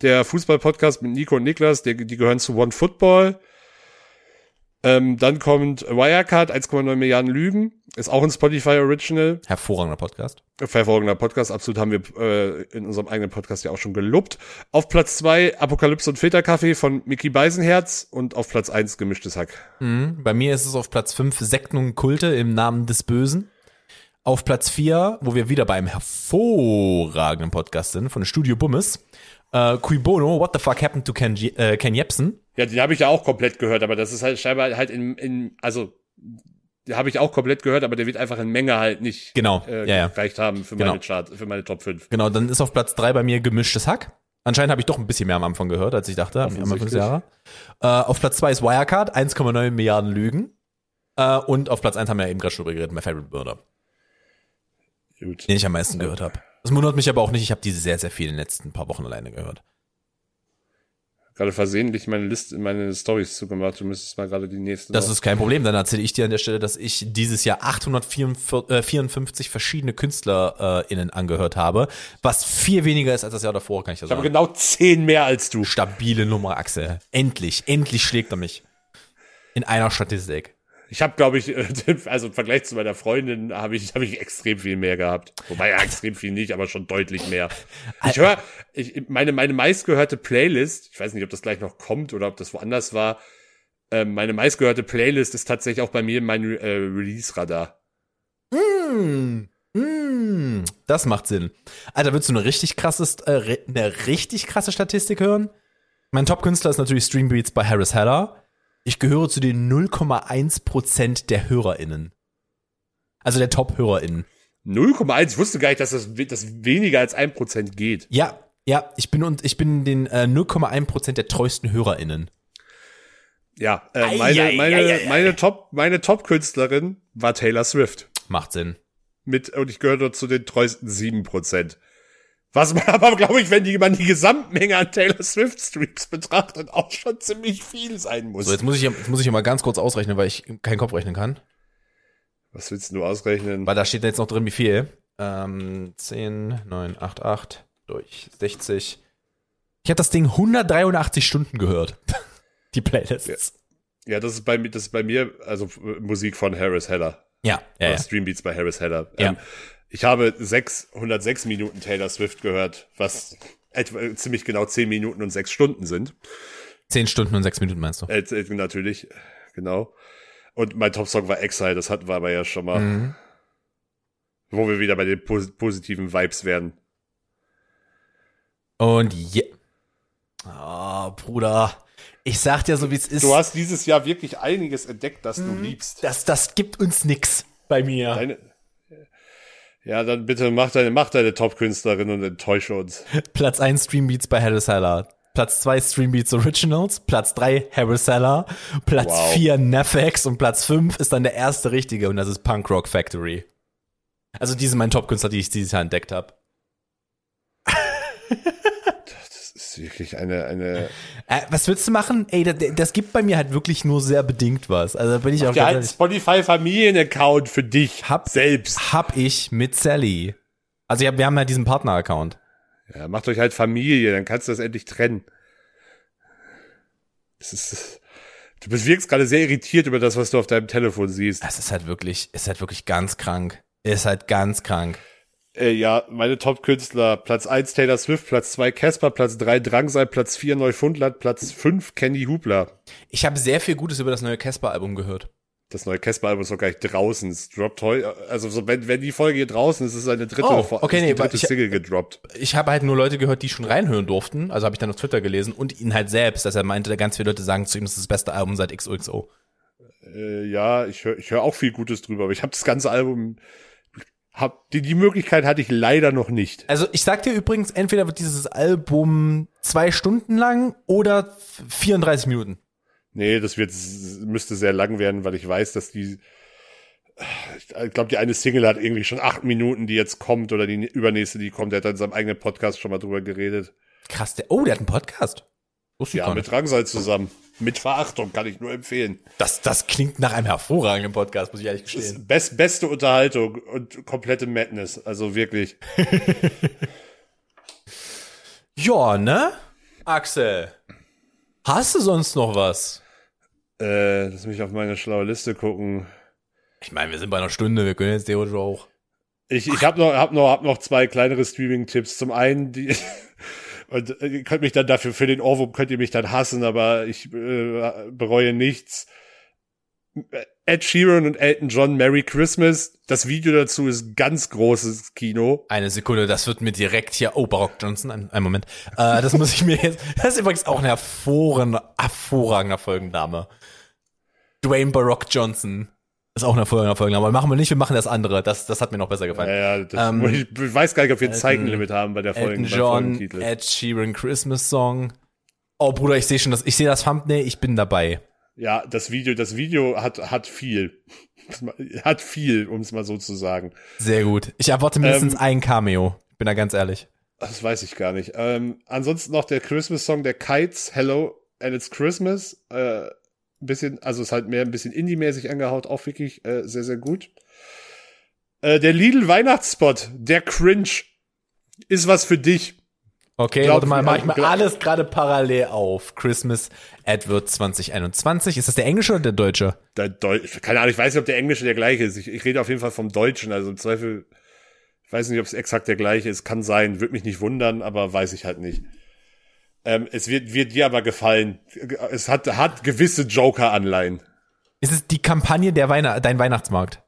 der Fußball-Podcast mit Nico und Niklas, der, die gehören zu One Football. Ähm, dann kommt Wirecard, 1,9 Milliarden Lügen, ist auch ein Spotify Original. Hervorragender Podcast. Hervorragender Podcast, absolut haben wir äh, in unserem eigenen Podcast ja auch schon gelobt. Auf Platz 2 Apokalypse und Filterkaffee von Mickey Beisenherz und auf Platz 1 Gemischtes Hack. Mhm. Bei mir ist es auf Platz 5 Sekten und Kulte im Namen des Bösen. Auf Platz 4, wo wir wieder beim hervorragenden Podcast sind, von Studio Bummes, äh, Cui Bono, What the fuck happened to Ken, äh, Ken Jebsen? Ja, den habe ich ja auch komplett gehört, aber das ist halt scheinbar halt in, in also den habe ich auch komplett gehört, aber der wird einfach in Menge halt nicht Genau, äh, ja, ja. gereicht haben für Genau. meine Chart, für meine Top 5. Genau, dann ist auf Platz 3 bei mir Gemischtes Hack. Anscheinend habe ich doch ein bisschen mehr am Anfang gehört, als ich dachte, am Anfang des. Jahres. Äh, auf Platz 2 ist Wirecard, 1,9 Milliarden Lügen. Äh, und auf Platz 1 haben wir ja eben gerade schon drüber geredet, My Favorite Murder, Gut. den ich am meisten gehört habe. Das wundert mich aber auch nicht, ich habe die sehr, sehr viel in den letzten paar Wochen alleine gehört. Gerade versehentlich meine Liste, meine Stories zugemacht. Du müsstest mal gerade die nächste. Das noch- ist kein Problem. Dann erzähle ich dir an der Stelle, dass ich dieses Jahr 854 verschiedene KünstlerInnen angehört habe, was viel weniger ist als das Jahr davor, kann ich dir ich habe sagen. genau zehn mehr als du. Stabile Nummer, Axel. Endlich, endlich schlägt er mich. In einer Statistik. Ich habe, glaube ich, also im Vergleich zu meiner Freundin habe ich, habe ich extrem viel mehr gehabt. Wobei ja extrem viel nicht, aber schon deutlich mehr. Ich höre, ich, meine, meine meistgehörte Playlist, ich weiß nicht, ob das gleich noch kommt oder ob das woanders war, ähm, meine meistgehörte Playlist ist tatsächlich auch bei mir mein äh, Release-Radar. Mm, mm, das macht Sinn. Alter, willst du eine richtig krasses, äh, re- eine richtig krasse Statistik hören? Mein Top-Künstler ist natürlich Streambeats bei Harris Heller. Ich gehöre zu den 0,1% der HörerInnen. Also der Top-HörerInnen. 0,1. Ich wusste gar nicht, dass das, das weniger als 1% geht. Ja, ja, ich bin und ich bin den äh, 0,1% der treuesten HörerInnen. Ja, äh, Ei, meine, ei, meine, ei, ei, ei. meine Top, meine Top-Künstlerin war Taylor Swift. Macht Sinn. Mit, und ich gehöre zu den treuesten 7%. Was man aber, glaube ich, wenn man die Gesamtmenge an Taylor Swift Streams betrachtet, auch schon ziemlich viel sein muss. So, jetzt muss ich, jetzt muss ich mal ganz kurz ausrechnen, weil ich keinen Kopf rechnen kann. Was willst du ausrechnen? Weil da steht jetzt noch drin, wie viel. Ähm, 10, 9, 8, 8 durch 60. Ich habe das Ding 183 Stunden gehört. Die Playlists. Ja, das ist bei mir, das ist bei mir, also Musik von Harris Heller. Ja, ja, ja. Streambeats bei Harris Heller. Ja. Ähm, ich habe 606 Minuten Taylor Swift gehört, was etwa ziemlich genau 10 Minuten und 6 Stunden sind. 10 Stunden und 6 Minuten meinst du? Äh, äh, natürlich, genau. Und mein Top-Song war Exile, das hatten wir aber ja schon mal. Mhm. Wo wir wieder bei den pos positiven Vibes werden. Und je. Oh, Bruder. Ich sag dir so, wie es ist. Du hast dieses Jahr wirklich einiges entdeckt, das Mhm. du liebst. das, das gibt uns nix bei mir. Deine, ja, dann bitte mach deine, mach deine Top-Künstlerin und enttäusche uns. Platz 1 Streambeats bei Harris Heller. Platz 2 Streambeats Originals. Platz 3 Harris Heller. Platz Wow. 4 Nefex. Und Platz 5 ist dann der erste richtige und das ist Punk Rock Factory. Also die sind mein Top-Künstler, die ich dieses Jahr entdeckt habe. Ist wirklich eine, eine, Äh, was willst du machen? Ey, das, das gibt bei mir halt wirklich nur sehr bedingt was. Also bin ich auch ja, ganz ein ehrlich. Spotify-Familien-Account für dich Hab- selbst. Hab ich mit Sally. Also hab, wir haben ja diesen Partner-Account. Ja, macht euch halt Familie, dann kannst du das endlich trennen. Das ist, du bist wirkst gerade sehr irritiert über das, was du auf deinem Telefon siehst. Das ist halt wirklich, ist halt wirklich ganz krank. Ist halt ganz krank. Äh, ja, meine Top-Künstler, Platz 1 Taylor Swift, Platz 2 Casper, Platz 3 Drangsal, Platz 4 Neufundland, Platz 5 Kenny Hubler. Ich habe sehr viel Gutes über das neue Casper-Album gehört. Das neue Casper-Album ist noch gar nicht draußen. Es droppt heute, also so, wenn, wenn die Folge hier draußen ist, ist eine dritte, Oh, okay, nee, dritte ich- Single gedroppt. Ich habe halt nur Leute gehört, die schon reinhören durften. Also habe ich dann auf Twitter gelesen und ihn halt selbst, dass er meinte, ganz viele Leute sagen zu ihm, das ist das beste Album seit XOXO. Äh, ja, ich höre ich hör auch viel Gutes drüber, aber ich habe das ganze Album, hab, die, die Möglichkeit hatte ich leider noch nicht. Also ich sag dir übrigens, entweder wird dieses Album zwei Stunden lang oder 34 Minuten. Nee, das wird, müsste sehr lang werden, weil ich weiß, dass die, ich glaube, die eine Single hat irgendwie schon acht Minuten, die jetzt kommt, oder die übernächste, die kommt. Der hat in seinem eigenen Podcast schon mal drüber geredet. Krass, der, oh, der hat einen Podcast. Wusste Ja, mit. Drangsal zusammen. Mit Verachtung, kann ich nur empfehlen. Das, das klingt nach einem hervorragenden Podcast, muss ich ehrlich gestehen. best, beste Unterhaltung und komplette Madness. Also wirklich. Ja, ne? Axel. Hast du sonst noch was? Äh, lass mich auf meine schlaue Liste gucken. Ich meine, wir sind bei einer Stunde, wir können jetzt theoretisch auch. Ich, ich habe noch, hab noch, hab noch zwei kleinere Streaming-Tipps. Zum einen, die, und äh, ihr könnt mich dann dafür, für den Ohrwurm könnt ihr mich dann hassen, aber ich äh, bereue nichts. Ed Sheeran und Elton John, Merry Christmas. Das Video dazu ist ganz großes Kino. Eine Sekunde, das wird mir direkt hier. Oh, Barock Johnson, ein, einen Moment. Äh, das muss ich mir jetzt. Das ist übrigens auch ein hervorragender, hervorragender Folgenname. Dwayne Barock Johnson. Ist auch ein hervorragender Folgenname. Aber machen wir nicht, wir machen das andere. Das, das hat mir noch besser gefallen. Ja, ja, das, Ähm, ich weiß gar nicht, ob wir ein Zeitenlimit haben bei der Folge. John. Ed Sheeran Christmas Song. Oh, Bruder, ich sehe schon das. Ich sehe das Thumbnail, ich bin dabei. Ja, das Video, das Video hat, hat viel. Hat viel, um es mal so zu sagen. Sehr gut. Ich erwarte mindestens Ähm, ein Cameo. Bin da ganz ehrlich. Das weiß ich gar nicht. Ähm, ansonsten noch der Christmas-Song der Kites, Hello and It's Christmas. Äh, ein bisschen, also ist halt mehr ein bisschen Indie-mäßig angehaut, auch wirklich äh, sehr, sehr gut. Äh, der Lidl-Weihnachtsspot, der Cringe, ist was für dich. Okay, Glaub warte mal, mach ich mal alles gerade parallel auf. Christmas AdWord 2021. Ist das der englische oder der deutsche? Der Deu Keine Ahnung, ich weiß nicht, ob der Englische der gleiche ist. Ich, ich rede auf jeden Fall vom Deutschen, also im Zweifel, ich weiß nicht, ob es exakt der gleiche ist. Kann sein, würde mich nicht wundern, aber weiß ich halt nicht. Ähm, es wird, wird dir aber gefallen. Es hat, hat gewisse Joker-Anleihen. Ist es die Kampagne der Weihnacht, dein Weihnachtsmarkt?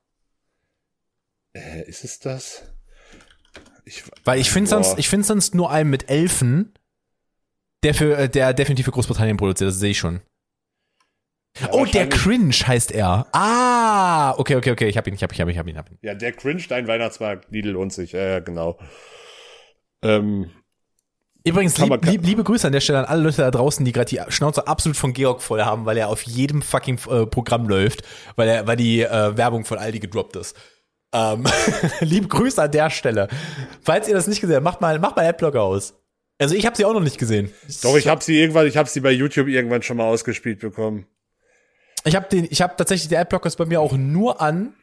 Äh, ist es das? Ich, Weil ich finde sonst, ich finde sonst nur einen mit Elfen, der für, äh, der definitiv für Großbritannien produziert, das sehe ich schon. oh, der Cringe heißt er. Ah, okay, okay, okay. Ich hab ihn, ich hab ihn, ich hab ihn, ich hab ihn. Ich hab ihn. Ja, der Cringe, dein Weihnachtsmarkt, Lidl lohnt sich. Ja, ja, genau. Ähm, Übrigens, lieb, lieb, liebe Grüße an der Stelle an alle Leute da draußen, die gerade die Schnauze absolut von Georg voll haben, weil er auf jedem fucking äh, Programm läuft, weil er, weil die äh, Werbung von Aldi gedroppt ist. Ähm, liebe Grüße an der Stelle. Falls ihr das nicht gesehen habt, macht mal, macht mal Adblocker aus. Also ich habe sie auch noch nicht gesehen. doch, ich habe sie irgendwann, ich habe sie bei YouTube irgendwann schon mal ausgespielt bekommen. Ich habe den, ich habe tatsächlich die Adblockers bei mir auch nur an,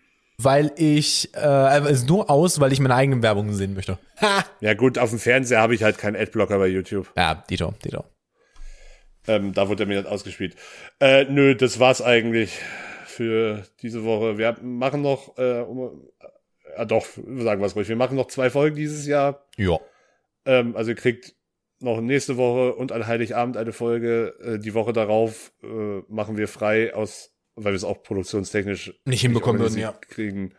weil ich äh, also nur aus, weil ich meine eigenen Werbungen sehen möchte. Ha! Ja gut, auf dem Fernseher habe ich halt keinen Adblocker bei YouTube. Ja, Dito, Dito. Ähm, da wurde er mir nicht ausgespielt. Äh, nö, das war's eigentlich für diese Woche. Wir machen noch, äh, um, äh, doch, sagen wir es ruhig, wir machen noch zwei Folgen dieses Jahr. Ja. Ähm, also ihr kriegt noch nächste Woche und an Heiligabend eine Folge. Äh, die Woche darauf äh, machen wir frei aus, weil wir es auch produktionstechnisch Nicht hinbekommen würden, organisiert kriegen.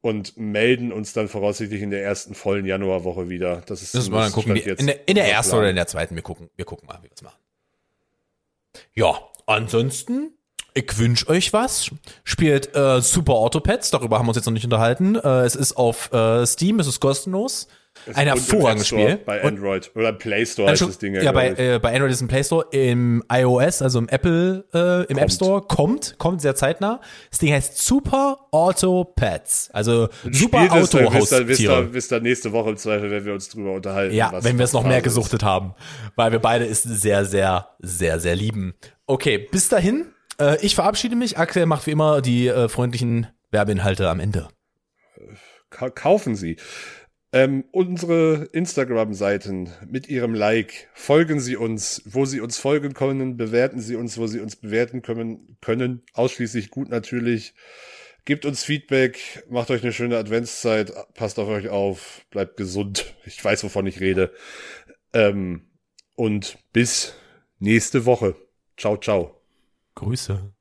Und melden uns dann voraussichtlich in der ersten vollen Januarwoche wieder. Das ist Müssen wir dann gucken. In der, in der ersten oder in der zweiten. Wir gucken, wir gucken mal, wie wir es machen. Ja, ansonsten, ich wünsche euch was. Spielt äh, Super Autopads, darüber haben wir uns jetzt noch nicht unterhalten. Äh, es ist auf äh, Steam, es ist kostenlos. Ein Und hervorragendes App Spiel. Bei Und- Android. Oder Play Store heißt Entschuldigung, das Ding ja, ja, bei, äh, bei Android ist ein Play Store, im iOS, also im Apple, äh, im App Kommt. Store, kommt, kommt sehr zeitnah. Das Ding heißt Super Auto Pets, also Super dann Auto wisst ihr- wisst ihr- Haustiere. wisst ihr nächste Woche im Zweifel, wenn wir uns drüber unterhalten. Ja, wenn wir es noch mehr ist. gesuchtet haben, weil wir beide es sehr, sehr, sehr, sehr lieben. Okay, bis dahin, äh, ich verabschiede mich. Axel macht wie immer die äh, freundlichen Werbeinhalte am Ende. Ka kaufen Sie. Ähm, unsere Instagram-Seiten mit Ihrem Like. Folgen Sie uns, wo Sie uns folgen können. Bewerten Sie uns, wo Sie uns bewerten können. können. Ausschließlich gut natürlich. Gebt uns Feedback. Macht euch eine schöne Adventszeit. Passt auf euch auf. Bleibt gesund. Ich weiß, wovon ich rede. Ähm, und bis nächste Woche. Ciao, ciao. Grüße.